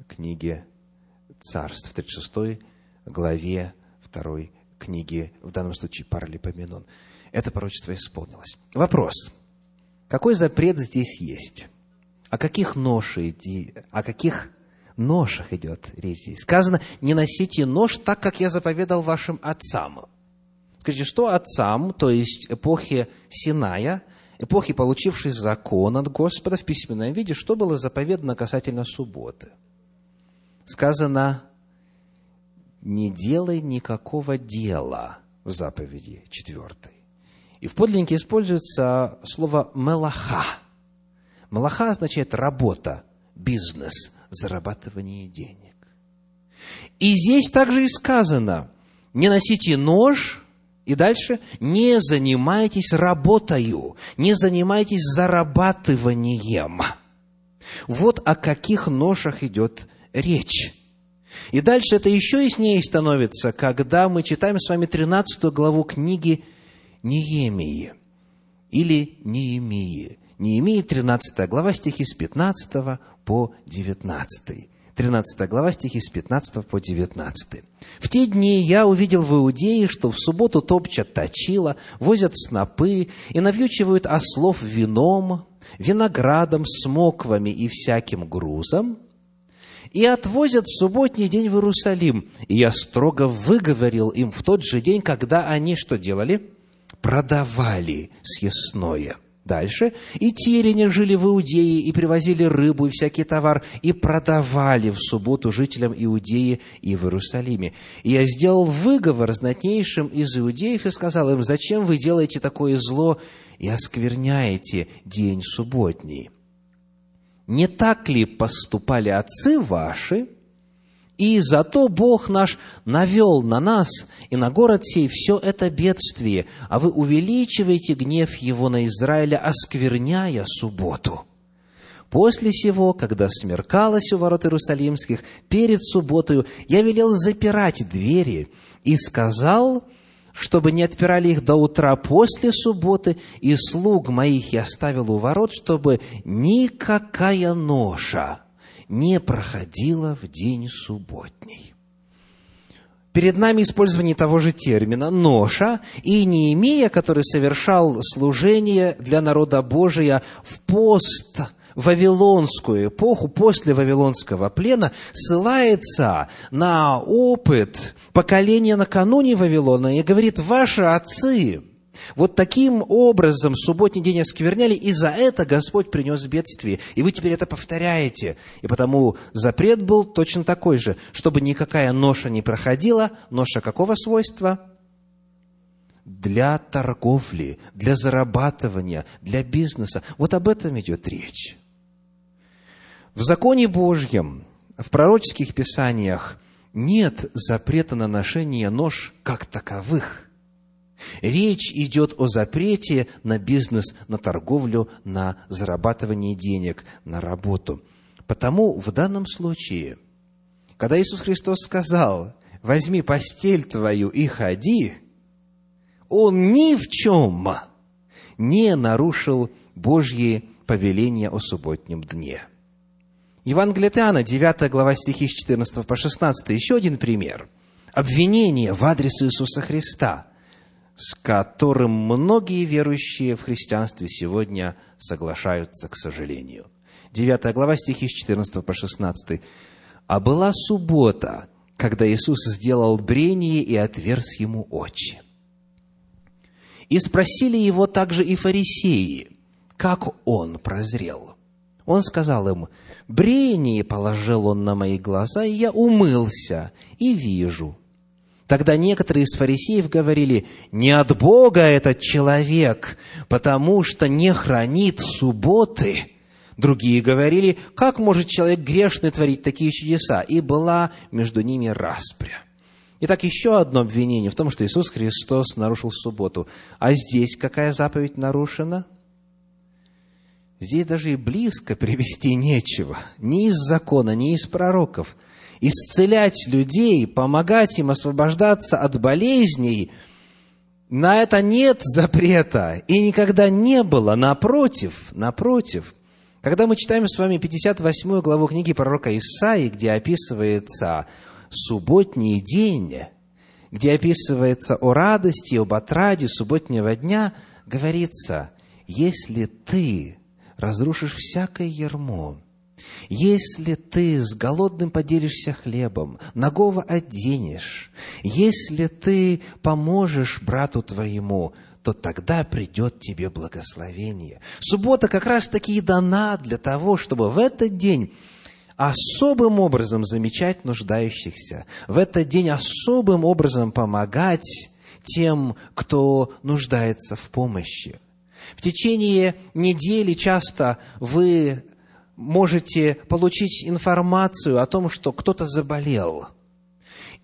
[SPEAKER 1] книге царств, в 36 главе второй книги, в данном случае Паралипоменон. Это пророчество исполнилось. Вопрос. Какой запрет здесь есть? О каких ношах, о каких ношах идет речь здесь? Сказано, не носите нож так, как я заповедал вашим отцам. Скажите, что отцам, то есть эпохи Синая, эпохи, получившей закон от Господа в письменном виде, что было заповедано касательно субботы? Сказано, не делай никакого дела в заповеди четвертой. И в подлиннике используется слово «мелаха». «Мелаха» означает работа, бизнес, зарабатывание денег. И здесь также и сказано, не носите нож, и дальше, не занимайтесь работою, не занимайтесь зарабатыванием. Вот о каких ношах идет речь. И дальше это еще яснее становится, когда мы читаем с вами 13 главу книги Неемии или Неемии. Неемии, 13 глава, стихи с 15 по 19. 13 глава, стихи с 15 по 19. «В те дни я увидел в Иудее, что в субботу топчат точила, возят снопы и навьючивают ослов вином, виноградом, смоквами и всяким грузом, и отвозят в субботний день в Иерусалим. И я строго выговорил им в тот же день, когда они что делали? Продавали съестное. Дальше. И тирене жили в Иудее, и привозили рыбу и всякий товар, и продавали в субботу жителям Иудеи и в Иерусалиме. И я сделал выговор знатнейшим из иудеев и сказал им, зачем вы делаете такое зло и оскверняете день субботний? Не так ли поступали отцы ваши, и зато Бог наш навел на нас и на город сей все это бедствие, а вы увеличиваете гнев его на Израиля, оскверняя субботу. После сего, когда смеркалось у ворот Иерусалимских, перед субботою, я велел запирать двери и сказал чтобы не отпирали их до утра после субботы, и слуг моих я оставил у ворот, чтобы никакая ноша не проходила в день субботний. Перед нами использование того же термина «ноша» и Неемия, который совершал служение для народа Божия в пост вавилонскую эпоху, после вавилонского плена, ссылается на опыт поколения накануне Вавилона и говорит, ваши отцы вот таким образом субботний день оскверняли, и за это Господь принес бедствие. И вы теперь это повторяете. И потому запрет был точно такой же, чтобы никакая ноша не проходила. Ноша какого свойства? Для торговли, для зарабатывания, для бизнеса. Вот об этом идет речь. В законе Божьем, в пророческих писаниях нет запрета на ношение нож как таковых. Речь идет о запрете на бизнес, на торговлю, на зарабатывание денег, на работу. Потому в данном случае, когда Иисус Христос сказал, возьми постель твою и ходи, Он ни в чем не нарушил Божьи повеления о субботнем дне – Евангелие от Иоанна, 9 глава стихи с 14 по 16, еще один пример. Обвинение в адрес Иисуса Христа, с которым многие верующие в христианстве сегодня соглашаются, к сожалению. 9 глава стихи с 14 по 16. «А была суббота, когда Иисус сделал брение и отверз ему очи. И спросили его также и фарисеи, как он прозрел. Он сказал им, Брение положил он на мои глаза, и я умылся, и вижу. Тогда некоторые из фарисеев говорили, не от Бога этот человек, потому что не хранит субботы. Другие говорили, как может человек грешный творить такие чудеса? И была между ними распря. Итак, еще одно обвинение в том, что Иисус Христос нарушил субботу. А здесь какая заповедь нарушена? Здесь даже и близко привести нечего. Ни из закона, ни из пророков. Исцелять людей, помогать им освобождаться от болезней, на это нет запрета и никогда не было. Напротив, напротив. Когда мы читаем с вами 58 главу книги пророка Исаии, где описывается субботний день, где описывается о радости, об отраде субботнего дня, говорится, если ты разрушишь всякое ермо. Если ты с голодным поделишься хлебом, нагого оденешь, если ты поможешь брату твоему, то тогда придет тебе благословение. Суббота как раз-таки и дана для того, чтобы в этот день особым образом замечать нуждающихся, в этот день особым образом помогать тем, кто нуждается в помощи. В течение недели часто вы можете получить информацию о том, что кто-то заболел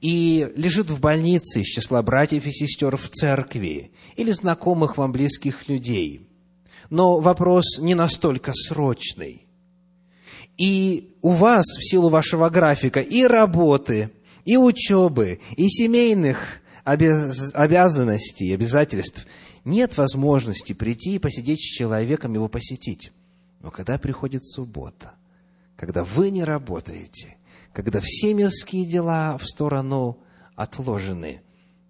[SPEAKER 1] и лежит в больнице из числа братьев и сестер в церкви или знакомых вам близких людей. Но вопрос не настолько срочный. И у вас в силу вашего графика и работы, и учебы, и семейных обязанностей, обязательств – нет возможности прийти и посидеть с человеком, его посетить. Но когда приходит суббота, когда вы не работаете, когда все мирские дела в сторону отложены,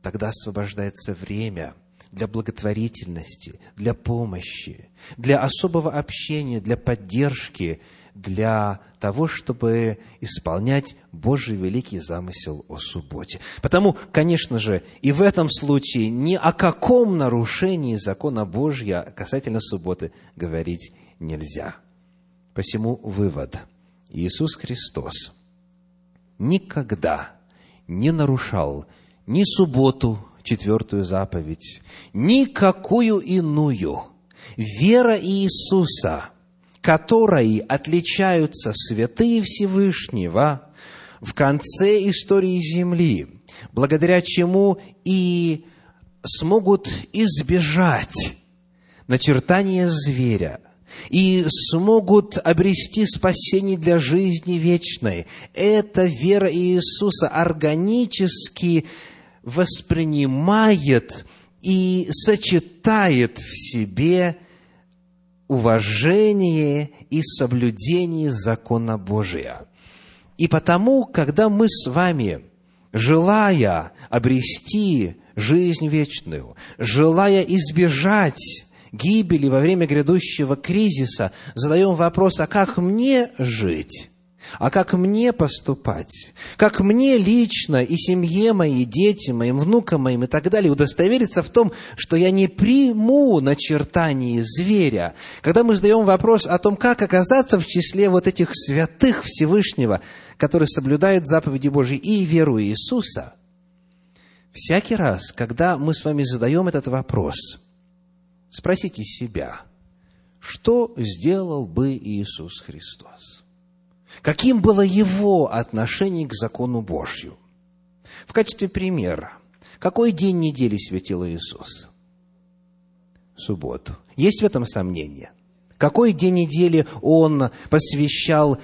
[SPEAKER 1] тогда освобождается время для благотворительности, для помощи, для особого общения, для поддержки – для того, чтобы исполнять Божий великий замысел о субботе. Потому, конечно же, и в этом случае ни о каком нарушении закона Божья касательно субботы говорить нельзя. Посему вывод. Иисус Христос никогда не нарушал ни субботу, четвертую заповедь, никакую иную. Вера Иисуса – которой отличаются святые Всевышнего в конце истории Земли, благодаря чему и смогут избежать начертания зверя, и смогут обрести спасение для жизни вечной. Это вера Иисуса органически воспринимает и сочетает в себе уважение и соблюдение закона Божия. И потому, когда мы с вами, желая обрести жизнь вечную, желая избежать гибели во время грядущего кризиса, задаем вопрос, а как мне жить? А как мне поступать? Как мне лично и семье моей, и детям моим, внукам моим и так далее удостовериться в том, что я не приму начертание зверя? Когда мы задаем вопрос о том, как оказаться в числе вот этих святых Всевышнего, которые соблюдают заповеди Божьи и веру Иисуса, всякий раз, когда мы с вами задаем этот вопрос, спросите себя, что сделал бы Иисус Христос? Каким было его отношение к закону Божью? В качестве примера, какой день недели светил Иисус? Субботу. Есть в этом сомнение? Какой день недели он посвящал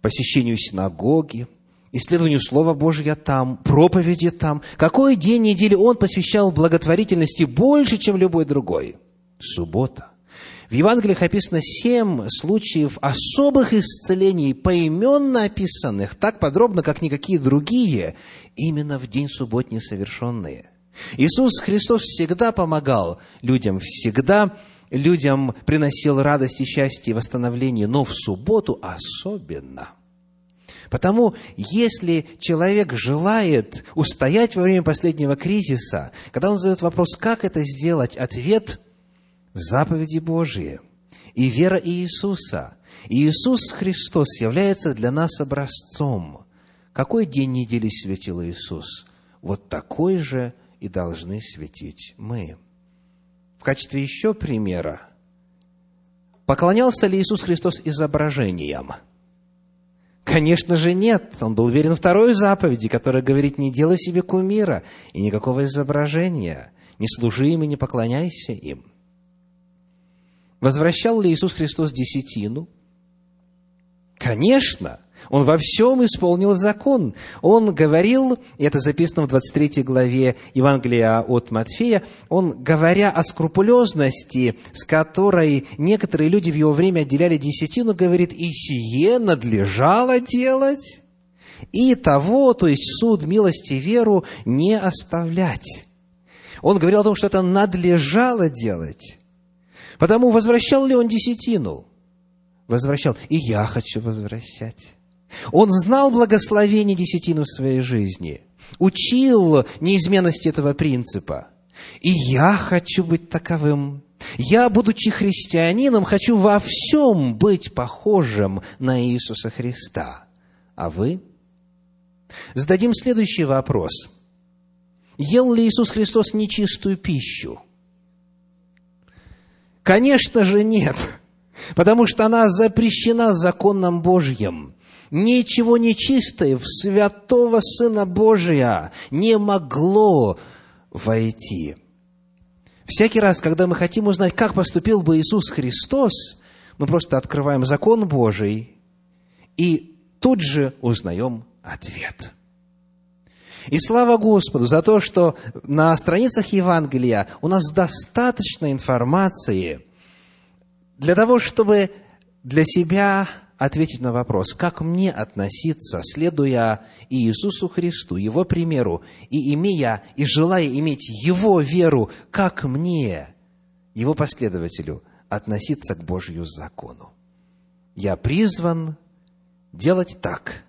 [SPEAKER 1] посещению синагоги, исследованию Слова Божьего там, проповеди там? Какой день недели он посвящал благотворительности больше, чем любой другой? Суббота. В Евангелиях описано семь случаев особых исцелений, поименно описанных, так подробно, как никакие другие, именно в день субботний совершенные. Иисус Христос всегда помогал людям, всегда людям приносил радость и счастье и восстановление, но в субботу особенно. Потому, если человек желает устоять во время последнего кризиса, когда он задает вопрос, как это сделать, ответ заповеди Божьи и вера Иисуса. И Иисус Христос является для нас образцом. Какой день недели светил Иисус? Вот такой же и должны светить мы. В качестве еще примера, поклонялся ли Иисус Христос изображениям? Конечно же нет. Он был уверен второй заповеди, которая говорит, не делай себе кумира и никакого изображения. Не служи им и не поклоняйся им – Возвращал ли Иисус Христос десятину? Конечно, он во всем исполнил закон. Он говорил, и это записано в 23 главе Евангелия от Матфея, он, говоря о скрупулезности, с которой некоторые люди в его время отделяли десятину, говорит, и сие надлежало делать, и того, то есть суд, милости, веру не оставлять. Он говорил о том, что это надлежало делать. Потому возвращал ли он десятину? Возвращал. И я хочу возвращать. Он знал благословение десятину в своей жизни, учил неизменности этого принципа. И я хочу быть таковым. Я, будучи христианином, хочу во всем быть похожим на Иисуса Христа. А вы? Зададим следующий вопрос. Ел ли Иисус Христос нечистую пищу? Конечно же нет, потому что она запрещена законом Божьим. Ничего нечистое в святого Сына Божия не могло войти. Всякий раз, когда мы хотим узнать, как поступил бы Иисус Христос, мы просто открываем закон Божий и тут же узнаем ответ. И слава Господу за то, что на страницах Евангелия у нас достаточно информации для того, чтобы для себя ответить на вопрос, как мне относиться, следуя Иисусу Христу, Его примеру, и имея, и желая иметь Его веру, как мне, Его последователю, относиться к Божью закону. Я призван делать так,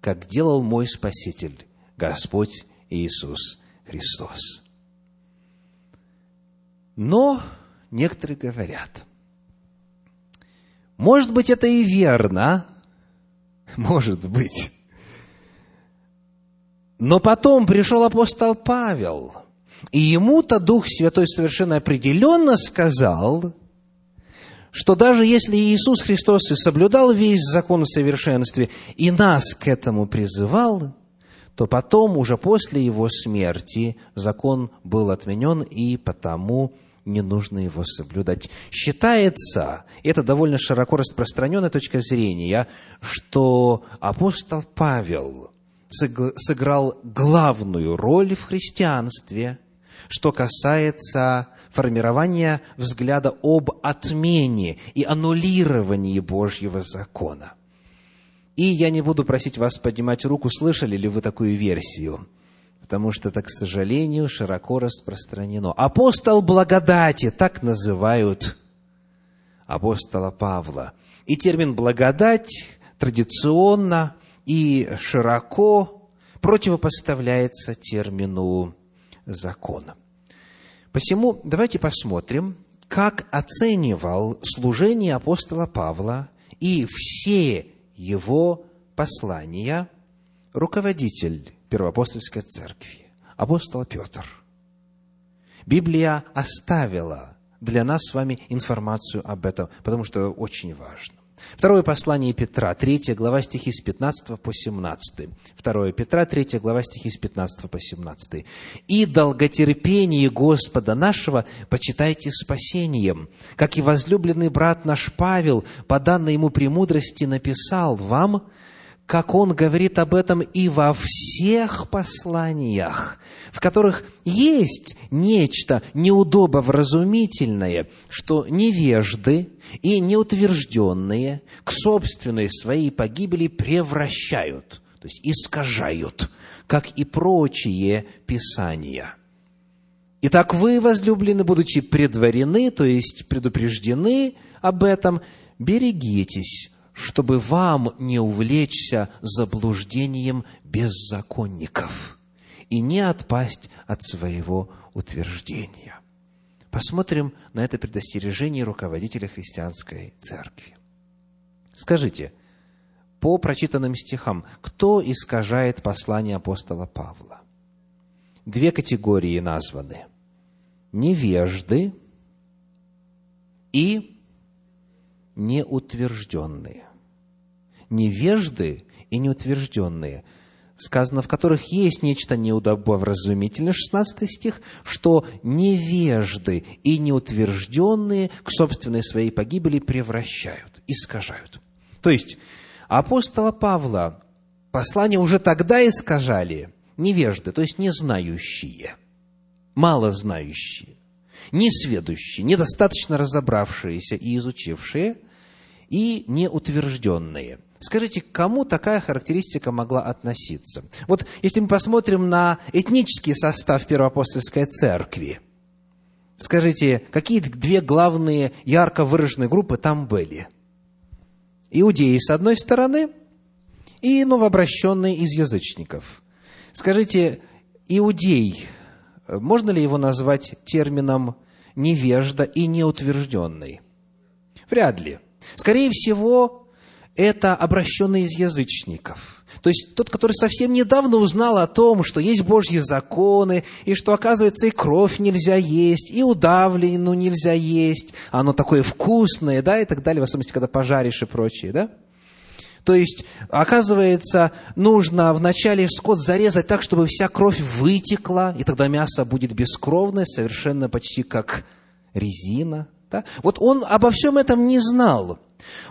[SPEAKER 1] как делал мой Спаситель, Господь Иисус Христос. Но некоторые говорят, может быть, это и верно, может быть. Но потом пришел апостол Павел, и ему-то Дух Святой совершенно определенно сказал, что даже если Иисус Христос и соблюдал весь закон в совершенстве и нас к этому призывал, то потом, уже после его смерти, закон был отменен, и потому не нужно его соблюдать. Считается, и это довольно широко распространенная точка зрения, что апостол Павел сыграл главную роль в христианстве, что касается формирования взгляда об отмене и аннулировании Божьего закона. И я не буду просить вас поднимать руку, слышали ли вы такую версию, потому что это, к сожалению, широко распространено. Апостол благодати, так называют апостола Павла. И термин «благодать» традиционно и широко противопоставляется термину закона. Посему давайте посмотрим, как оценивал служение апостола Павла и все его послания руководитель Первоапостольской церкви, апостол Петр. Библия оставила для нас с вами информацию об этом, потому что очень важно. Второе послание Петра, 3 глава стихи с 15 по 17. Второе Петра, 3 глава стихи с 15 по 17. «И долготерпение Господа нашего почитайте спасением, как и возлюбленный брат наш Павел, по данной ему премудрости, написал вам, как он говорит об этом и во всех посланиях, в которых есть нечто неудобовразумительное, что невежды и неутвержденные к собственной своей погибели превращают, то есть искажают, как и прочие писания. Итак, вы, возлюблены, будучи предварены, то есть предупреждены об этом, берегитесь, чтобы вам не увлечься заблуждением беззаконников и не отпасть от своего утверждения. Посмотрим на это предостережение руководителя христианской церкви. Скажите, по прочитанным стихам, кто искажает послание апостола Павла? Две категории названы. Невежды и неутвержденные невежды и неутвержденные, сказано, в которых есть нечто неудобовразумительное, 16 стих, что невежды и неутвержденные к собственной своей погибели превращают, искажают. То есть, апостола Павла послание уже тогда искажали невежды, то есть незнающие, малознающие, несведущие, недостаточно разобравшиеся и изучившие, и неутвержденные – Скажите, к кому такая характеристика могла относиться? Вот если мы посмотрим на этнический состав Первоапостольской церкви, скажите, какие две главные ярко выраженные группы там были? Иудеи с одной стороны и новообращенные из язычников. Скажите, иудей, можно ли его назвать термином невежда и неутвержденный? Вряд ли. Скорее всего, это обращенный из язычников. То есть тот, который совсем недавно узнал о том, что есть Божьи законы, и что, оказывается, и кровь нельзя есть, и удавленину нельзя есть, а оно такое вкусное, да, и так далее, в особенности, когда пожаришь и прочее, да. То есть, оказывается, нужно вначале скот зарезать так, чтобы вся кровь вытекла, и тогда мясо будет бескровное, совершенно почти как резина. Да? Вот он обо всем этом не знал.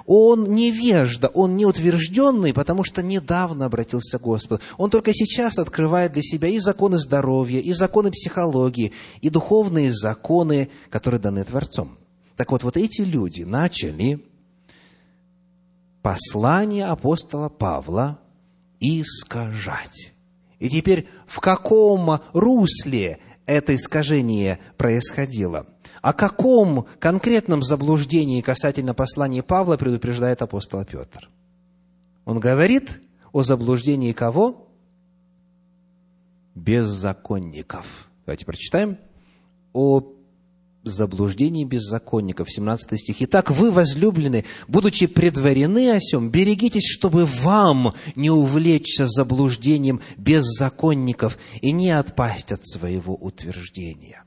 [SPEAKER 1] Он невежда, он неутвержденный, потому что недавно обратился к Господу. Он только сейчас открывает для себя и законы здоровья, и законы психологии, и духовные законы, которые даны Творцом. Так вот, вот эти люди начали послание апостола Павла искажать. И теперь в каком русле это искажение происходило? О каком конкретном заблуждении касательно послания Павла предупреждает апостол Петр? Он говорит о заблуждении кого? Беззаконников. Давайте прочитаем о заблуждении беззаконников, 17 стих. «Итак, вы, возлюблены, будучи предварены о сем, берегитесь, чтобы вам не увлечься заблуждением беззаконников и не отпасть от своего утверждения».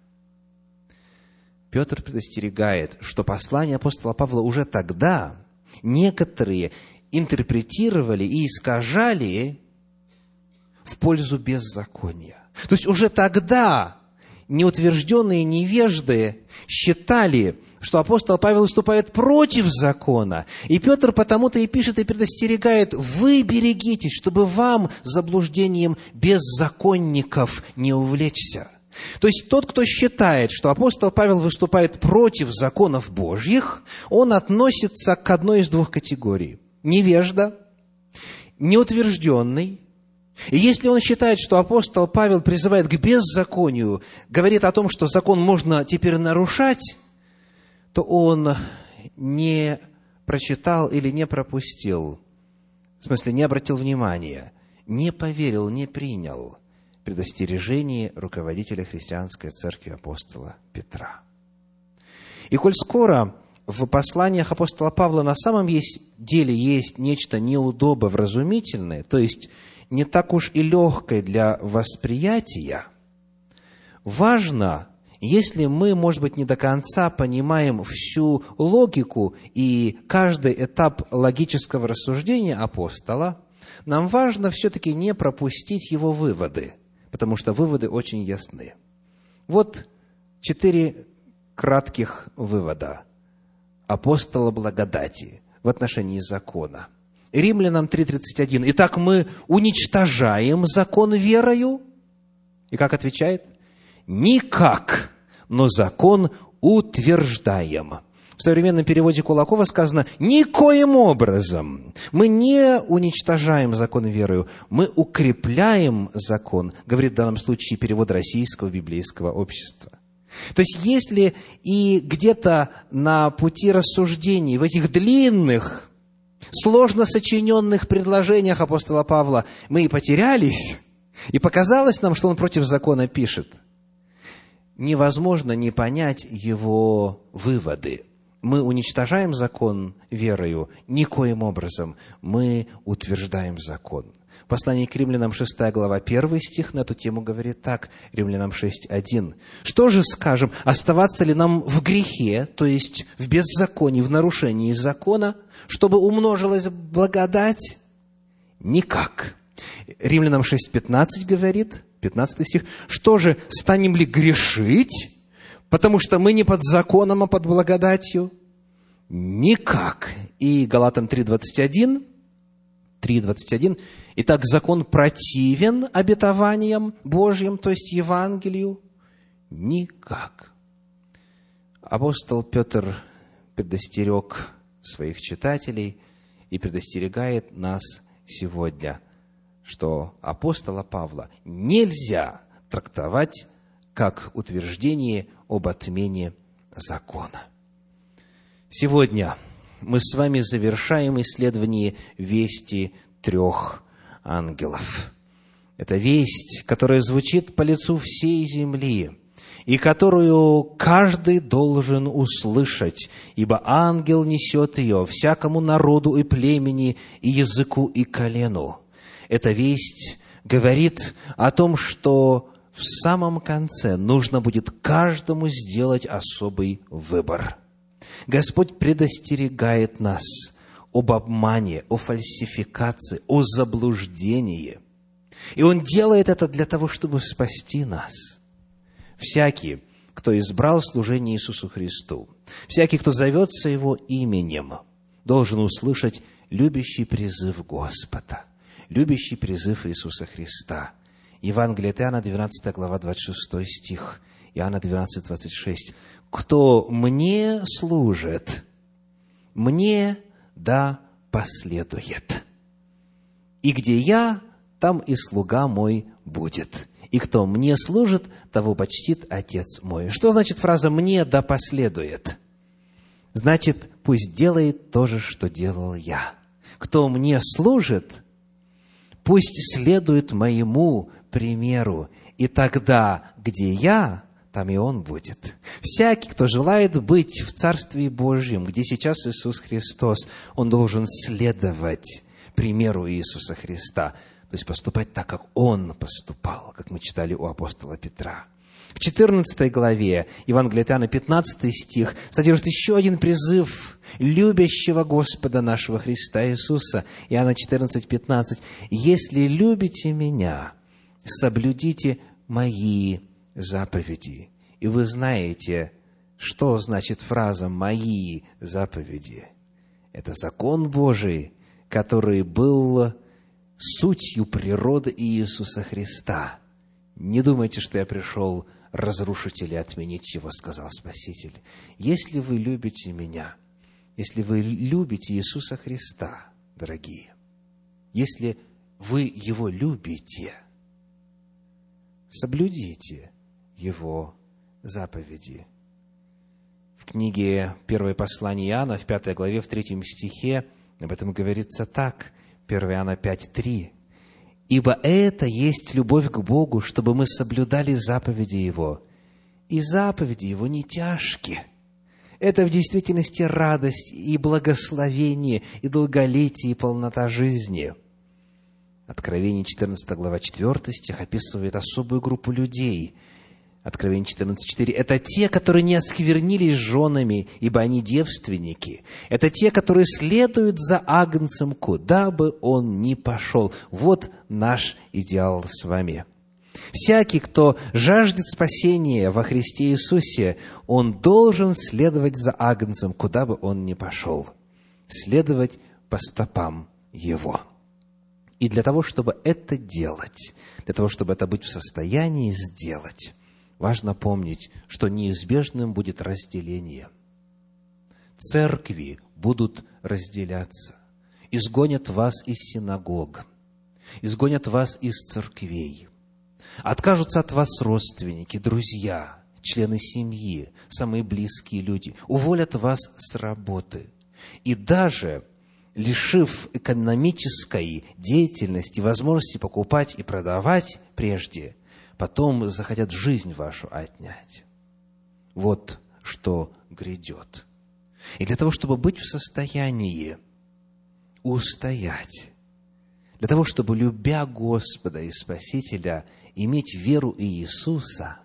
[SPEAKER 1] Петр предостерегает, что послание апостола Павла уже тогда некоторые интерпретировали и искажали в пользу беззакония. То есть уже тогда неутвержденные невежды считали что апостол Павел выступает против закона. И Петр потому-то и пишет и предостерегает, вы берегитесь, чтобы вам заблуждением беззаконников не увлечься. То есть тот, кто считает, что апостол Павел выступает против законов Божьих, он относится к одной из двух категорий. Невежда, неутвержденный, и если он считает, что апостол Павел призывает к беззаконию, говорит о том, что закон можно теперь нарушать, то он не прочитал или не пропустил, в смысле не обратил внимания, не поверил, не принял предостережение руководителя христианской церкви апостола Петра. И коль скоро в посланиях апостола Павла на самом деле есть нечто неудобо вразумительное, то есть не так уж и легкое для восприятия, важно, если мы, может быть, не до конца понимаем всю логику и каждый этап логического рассуждения апостола, нам важно все-таки не пропустить его выводы, потому что выводы очень ясны. Вот четыре кратких вывода апостола благодати в отношении закона – Римлянам 3.31. Итак, мы уничтожаем закон верою? И как отвечает? Никак, но закон утверждаем. В современном переводе Кулакова сказано «никоим образом». Мы не уничтожаем закон верою, мы укрепляем закон, говорит в данном случае перевод российского библейского общества. То есть, если и где-то на пути рассуждений, в этих длинных сложно сочиненных предложениях апостола Павла мы и потерялись, и показалось нам, что он против закона пишет. Невозможно не понять его выводы. Мы уничтожаем закон верою никоим образом. Мы утверждаем закон. В послании к римлянам 6 глава 1 стих на эту тему говорит так, римлянам 6.1. «Что же скажем, оставаться ли нам в грехе, то есть в беззаконии, в нарушении закона, чтобы умножилась благодать? Никак». Римлянам 6.15 говорит, 15 стих, «Что же, станем ли грешить, потому что мы не под законом, а под благодатью?» Никак. И Галатам 3.21, 3.21. Итак, закон противен обетованиям Божьим, то есть Евангелию? Никак. Апостол Петр предостерег своих читателей и предостерегает нас сегодня, что апостола Павла нельзя трактовать как утверждение об отмене закона. Сегодня мы с вами завершаем исследование вести трех ангелов. Это весть, которая звучит по лицу всей земли, и которую каждый должен услышать, ибо ангел несет ее всякому народу и племени, и языку, и колену. Эта весть говорит о том, что в самом конце нужно будет каждому сделать особый выбор – Господь предостерегает нас об обмане, о фальсификации, о заблуждении. И Он делает это для того, чтобы спасти нас. Всякий, кто избрал служение Иисусу Христу, всякий, кто зовется Его именем, должен услышать любящий призыв Господа, любящий призыв Иисуса Христа. Евангелие от Иоанна, 12 глава, 26 стих. Иоанна 12, 26 кто мне служит, мне да последует. И где я, там и слуга мой будет. И кто мне служит, того почтит Отец мой. Что значит фраза «мне да последует»? Значит, пусть делает то же, что делал я. Кто мне служит, пусть следует моему примеру. И тогда, где я, там и он будет. Всякий, кто желает быть в Царстве Божьем, где сейчас Иисус Христос, он должен следовать примеру Иисуса Христа, то есть поступать так, как Он поступал, как мы читали у апостола Петра. В 14 главе Евангелия Иоанна, 15 стих, содержит еще один призыв любящего Господа нашего Христа Иисуса. Иоанна 14, 15. «Если любите Меня, соблюдите Мои заповеди. И вы знаете, Что значит фраза «мои заповеди»? Это закон Божий, который был сутью природы Иисуса Христа. Не думайте, что я пришел разрушить или отменить его, сказал Спаситель. Если вы любите меня, если вы любите Иисуса Христа, дорогие, если вы Его любите, соблюдите Его заповеди. В книге Первое послание Иоанна, в пятой главе, в третьем стихе, об этом говорится так, 1 Иоанна 5, 3. «Ибо это есть любовь к Богу, чтобы мы соблюдали заповеди Его, и заповеди Его не тяжкие». Это в действительности радость и благословение, и долголетие, и полнота жизни – Откровение 14 глава 4 стих описывает особую группу людей. Откровение 14.4. Это те, которые не осквернились женами, ибо они девственники. Это те, которые следуют за Агнцем, куда бы он ни пошел. Вот наш идеал с вами. Всякий, кто жаждет спасения во Христе Иисусе, он должен следовать за Агнцем, куда бы он ни пошел. Следовать по стопам Его. И для того, чтобы это делать, для того, чтобы это быть в состоянии сделать, важно помнить, что неизбежным будет разделение. Церкви будут разделяться, изгонят вас из синагог, изгонят вас из церквей, откажутся от вас родственники, друзья, члены семьи, самые близкие люди, уволят вас с работы. И даже лишив экономической деятельности, возможности покупать и продавать прежде, потом захотят жизнь вашу отнять. Вот что грядет. И для того, чтобы быть в состоянии устоять, для того, чтобы, любя Господа и Спасителя, иметь веру Иисуса,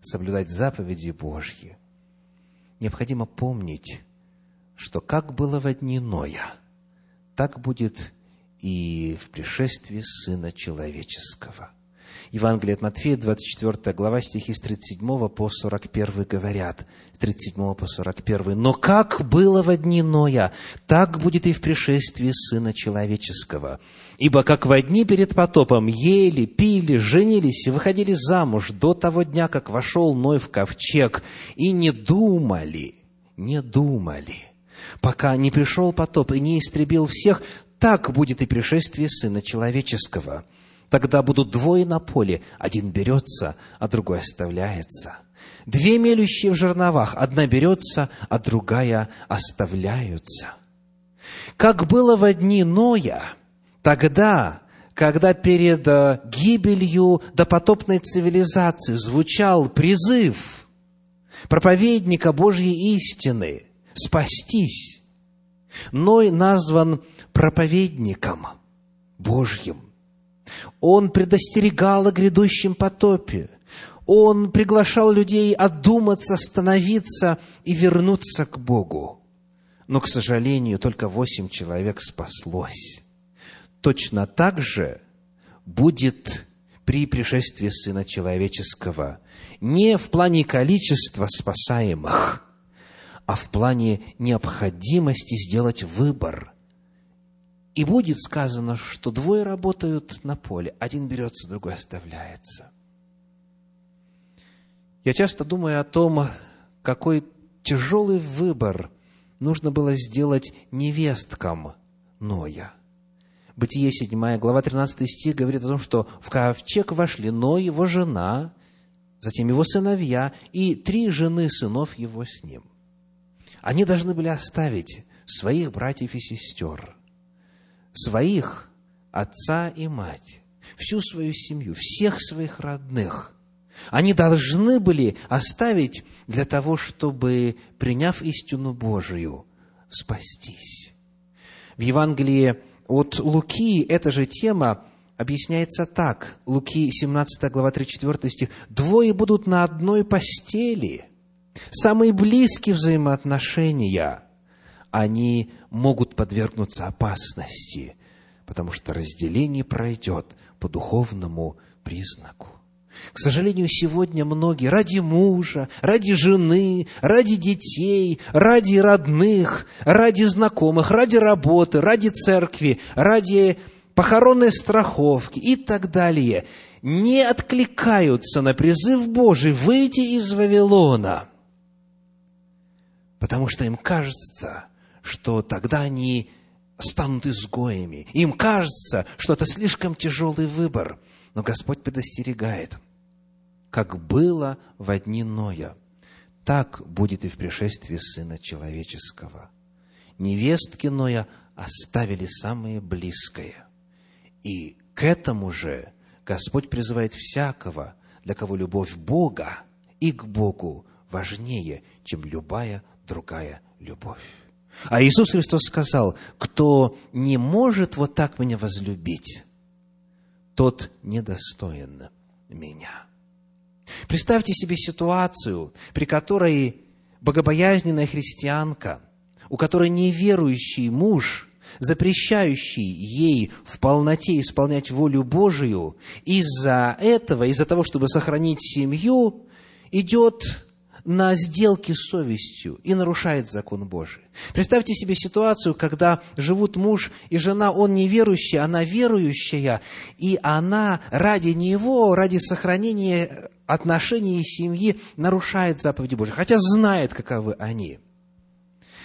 [SPEAKER 1] соблюдать заповеди Божьи, необходимо помнить, что как было в дни Ноя – так будет и в пришествии Сына Человеческого. Евангелие от Матфея, 24 глава, стихи с 37 по 41 говорят, с 37 по 41. «Но как было во дни Ноя, так будет и в пришествии Сына Человеческого. Ибо как во дни перед потопом ели, пили, женились и выходили замуж до того дня, как вошел Ной в ковчег, и не думали, не думали, пока не пришел потоп и не истребил всех, так будет и пришествие Сына Человеческого. Тогда будут двое на поле, один берется, а другой оставляется. Две мелющие в жерновах, одна берется, а другая оставляются. Как было в дни Ноя, тогда, когда перед э, гибелью допотопной цивилизации звучал призыв проповедника Божьей истины – спастись. Ной назван проповедником Божьим. Он предостерегал о грядущем потопе. Он приглашал людей одуматься, остановиться и вернуться к Богу. Но, к сожалению, только восемь человек спаслось. Точно так же будет при пришествии Сына Человеческого. Не в плане количества спасаемых, а в плане необходимости сделать выбор. И будет сказано, что двое работают на поле, один берется, другой оставляется. Я часто думаю о том, какой тяжелый выбор нужно было сделать невесткам Ноя. Бытие 7 глава 13 стих говорит о том, что в ковчег вошли Ной, его жена, затем его сыновья и три жены сынов его с ним – они должны были оставить своих братьев и сестер, своих отца и мать, всю свою семью, всех своих родных. Они должны были оставить для того, чтобы, приняв истину Божию, спастись. В Евангелии от Луки эта же тема объясняется так. Луки 17 глава 34 стих. «Двое будут на одной постели, самые близкие взаимоотношения, они могут подвергнуться опасности, потому что разделение пройдет по духовному признаку. К сожалению, сегодня многие ради мужа, ради жены, ради детей, ради родных, ради знакомых, ради работы, ради церкви, ради похоронной страховки и так далее не откликаются на призыв Божий выйти из Вавилона, потому что им кажется, что тогда они станут изгоями. Им кажется, что это слишком тяжелый выбор. Но Господь предостерегает, как было в дни Ноя, так будет и в пришествии Сына Человеческого. Невестки Ноя оставили самое близкое. И к этому же Господь призывает всякого, для кого любовь Бога и к Богу важнее, чем любая другая любовь. А Иисус Христос сказал, кто не может вот так меня возлюбить, тот недостоин меня. Представьте себе ситуацию, при которой богобоязненная христианка, у которой неверующий муж, запрещающий ей в полноте исполнять волю Божию, из-за этого, из-за того, чтобы сохранить семью, идет на сделки с совестью и нарушает закон Божий. Представьте себе ситуацию, когда живут муж и жена, он неверующий, она верующая, и она ради него, ради сохранения отношений семьи нарушает заповеди Божьи, хотя знает, каковы они.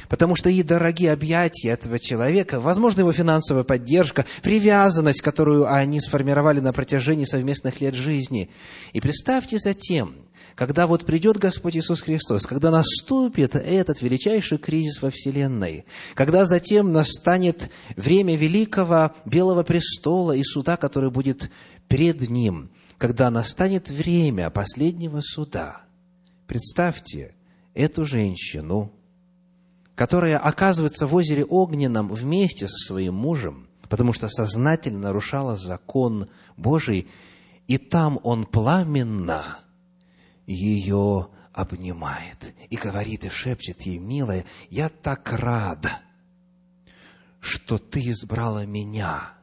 [SPEAKER 1] Потому что ей дороги объятия этого человека, возможно, его финансовая поддержка, привязанность, которую они сформировали на протяжении совместных лет жизни. И представьте затем, когда вот придет Господь Иисус Христос, когда наступит этот величайший кризис во Вселенной, когда затем настанет время великого Белого престола и суда, который будет перед Ним, когда настанет время последнего суда, представьте эту женщину, которая оказывается в озере Огненном вместе со своим мужем, потому что сознательно нарушала закон Божий, и там он пламенно ее обнимает и говорит и шепчет ей, милая, я так рад, что ты избрала меня.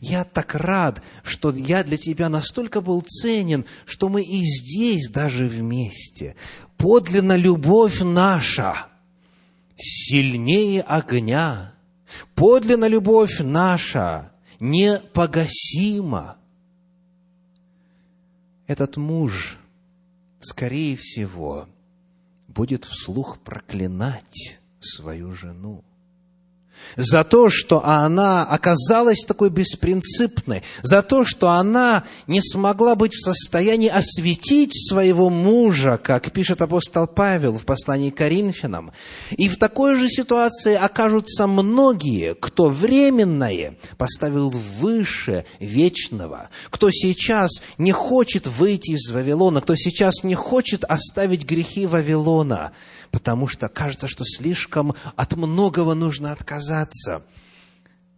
[SPEAKER 1] Я так рад, что я для тебя настолько был ценен, что мы и здесь даже вместе. Подлинно любовь наша сильнее огня. Подлинно любовь наша непогасима. Этот муж скорее всего, будет вслух проклинать свою жену за то, что она оказалась такой беспринципной, за то, что она не смогла быть в состоянии осветить своего мужа, как пишет апостол Павел в послании к Коринфянам. И в такой же ситуации окажутся многие, кто временное поставил выше вечного, кто сейчас не хочет выйти из Вавилона, кто сейчас не хочет оставить грехи Вавилона – потому что кажется, что слишком от многого нужно отказаться.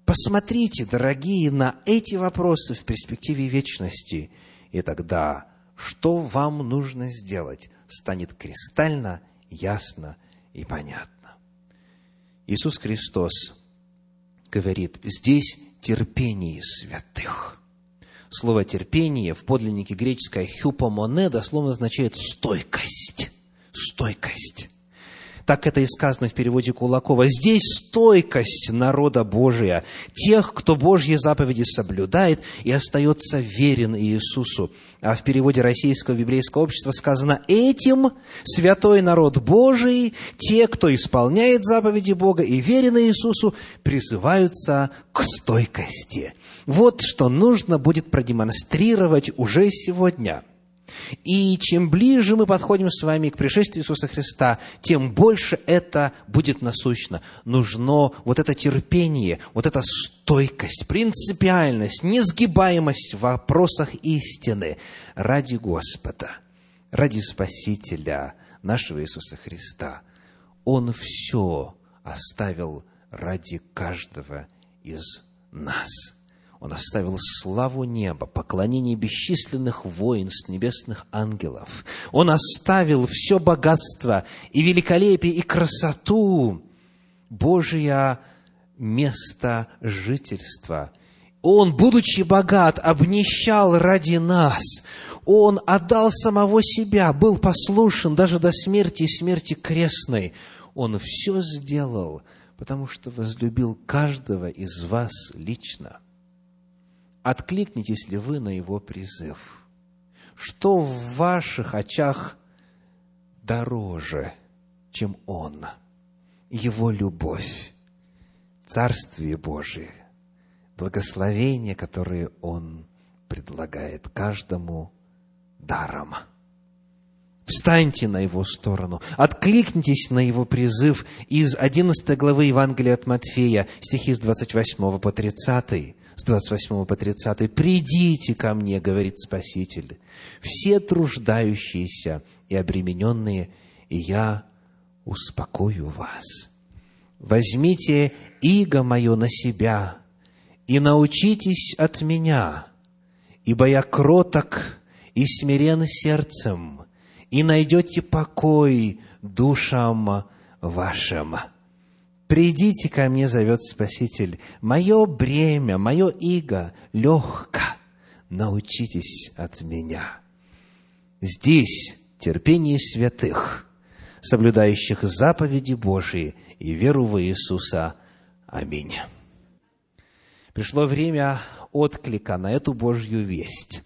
[SPEAKER 1] Посмотрите, дорогие, на эти вопросы в перспективе вечности, и тогда что вам нужно сделать, станет кристально ясно и понятно. Иисус Христос говорит, здесь терпение святых. Слово терпение в подлиннике греческое хюпомоне дословно означает стойкость. Стойкость. Так это и сказано в переводе Кулакова. Здесь стойкость народа Божия, тех, кто Божьи заповеди соблюдает и остается верен Иисусу. А в переводе Российского библейского общества сказано, этим святой народ Божий, те, кто исполняет заповеди Бога и верен Иисусу, призываются к стойкости. Вот что нужно будет продемонстрировать уже сегодня – и чем ближе мы подходим с вами к пришествию Иисуса Христа, тем больше это будет насущно. Нужно вот это терпение, вот эта стойкость, принципиальность, несгибаемость в вопросах истины ради Господа, ради Спасителя нашего Иисуса Христа. Он все оставил ради каждого из нас – он оставил славу неба, поклонение бесчисленных воинств, небесных ангелов. Он оставил все богатство и великолепие, и красоту Божия место жительства. Он, будучи богат, обнищал ради нас. Он отдал самого себя, был послушен даже до смерти и смерти крестной. Он все сделал, потому что возлюбил каждого из вас лично. Откликнитесь ли вы на его призыв? Что в ваших очах дороже, чем он? Его любовь, Царствие Божие, благословение, которое он предлагает каждому даром. Встаньте на его сторону, откликнитесь на его призыв из 11 главы Евангелия от Матфея, стихи с 28 по 30 с 28 по 30. «Придите ко мне, — говорит Спаситель, — все труждающиеся и обремененные, и я успокою вас. Возьмите иго мое на себя и научитесь от меня, ибо я кроток и смирен сердцем, и найдете покой душам вашим». «Придите ко мне, — зовет Спаситель, — мое бремя, мое иго легко, научитесь от меня». Здесь терпение святых, соблюдающих заповеди Божии и веру в Иисуса. Аминь. Пришло время отклика на эту Божью весть.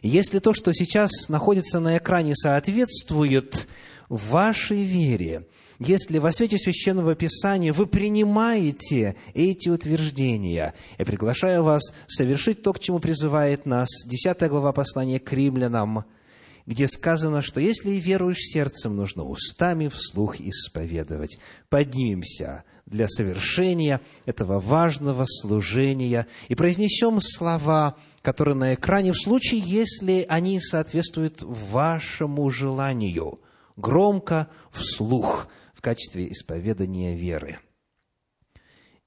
[SPEAKER 1] И если то, что сейчас находится на экране, соответствует вашей вере, если во свете Священного Писания вы принимаете эти утверждения, я приглашаю вас совершить то, к чему призывает нас 10 глава послания к римлянам, где сказано, что если веруешь сердцем, нужно устами вслух исповедовать. Поднимемся для совершения этого важного служения и произнесем слова, которые на экране, в случае, если они соответствуют вашему желанию, громко, вслух – качестве исповедания веры.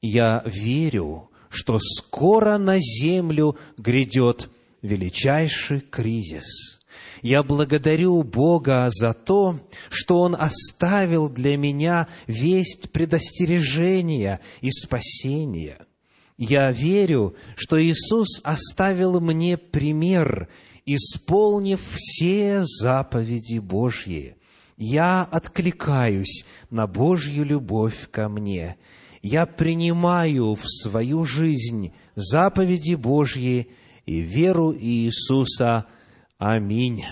[SPEAKER 1] Я верю, что скоро на землю грядет величайший кризис. Я благодарю Бога за то, что Он оставил для меня весть предостережения и спасения. Я верю, что Иисус оставил мне пример, исполнив все заповеди Божьи – я откликаюсь на Божью любовь ко мне. Я принимаю в свою жизнь заповеди Божьи и веру Иисуса. Аминь.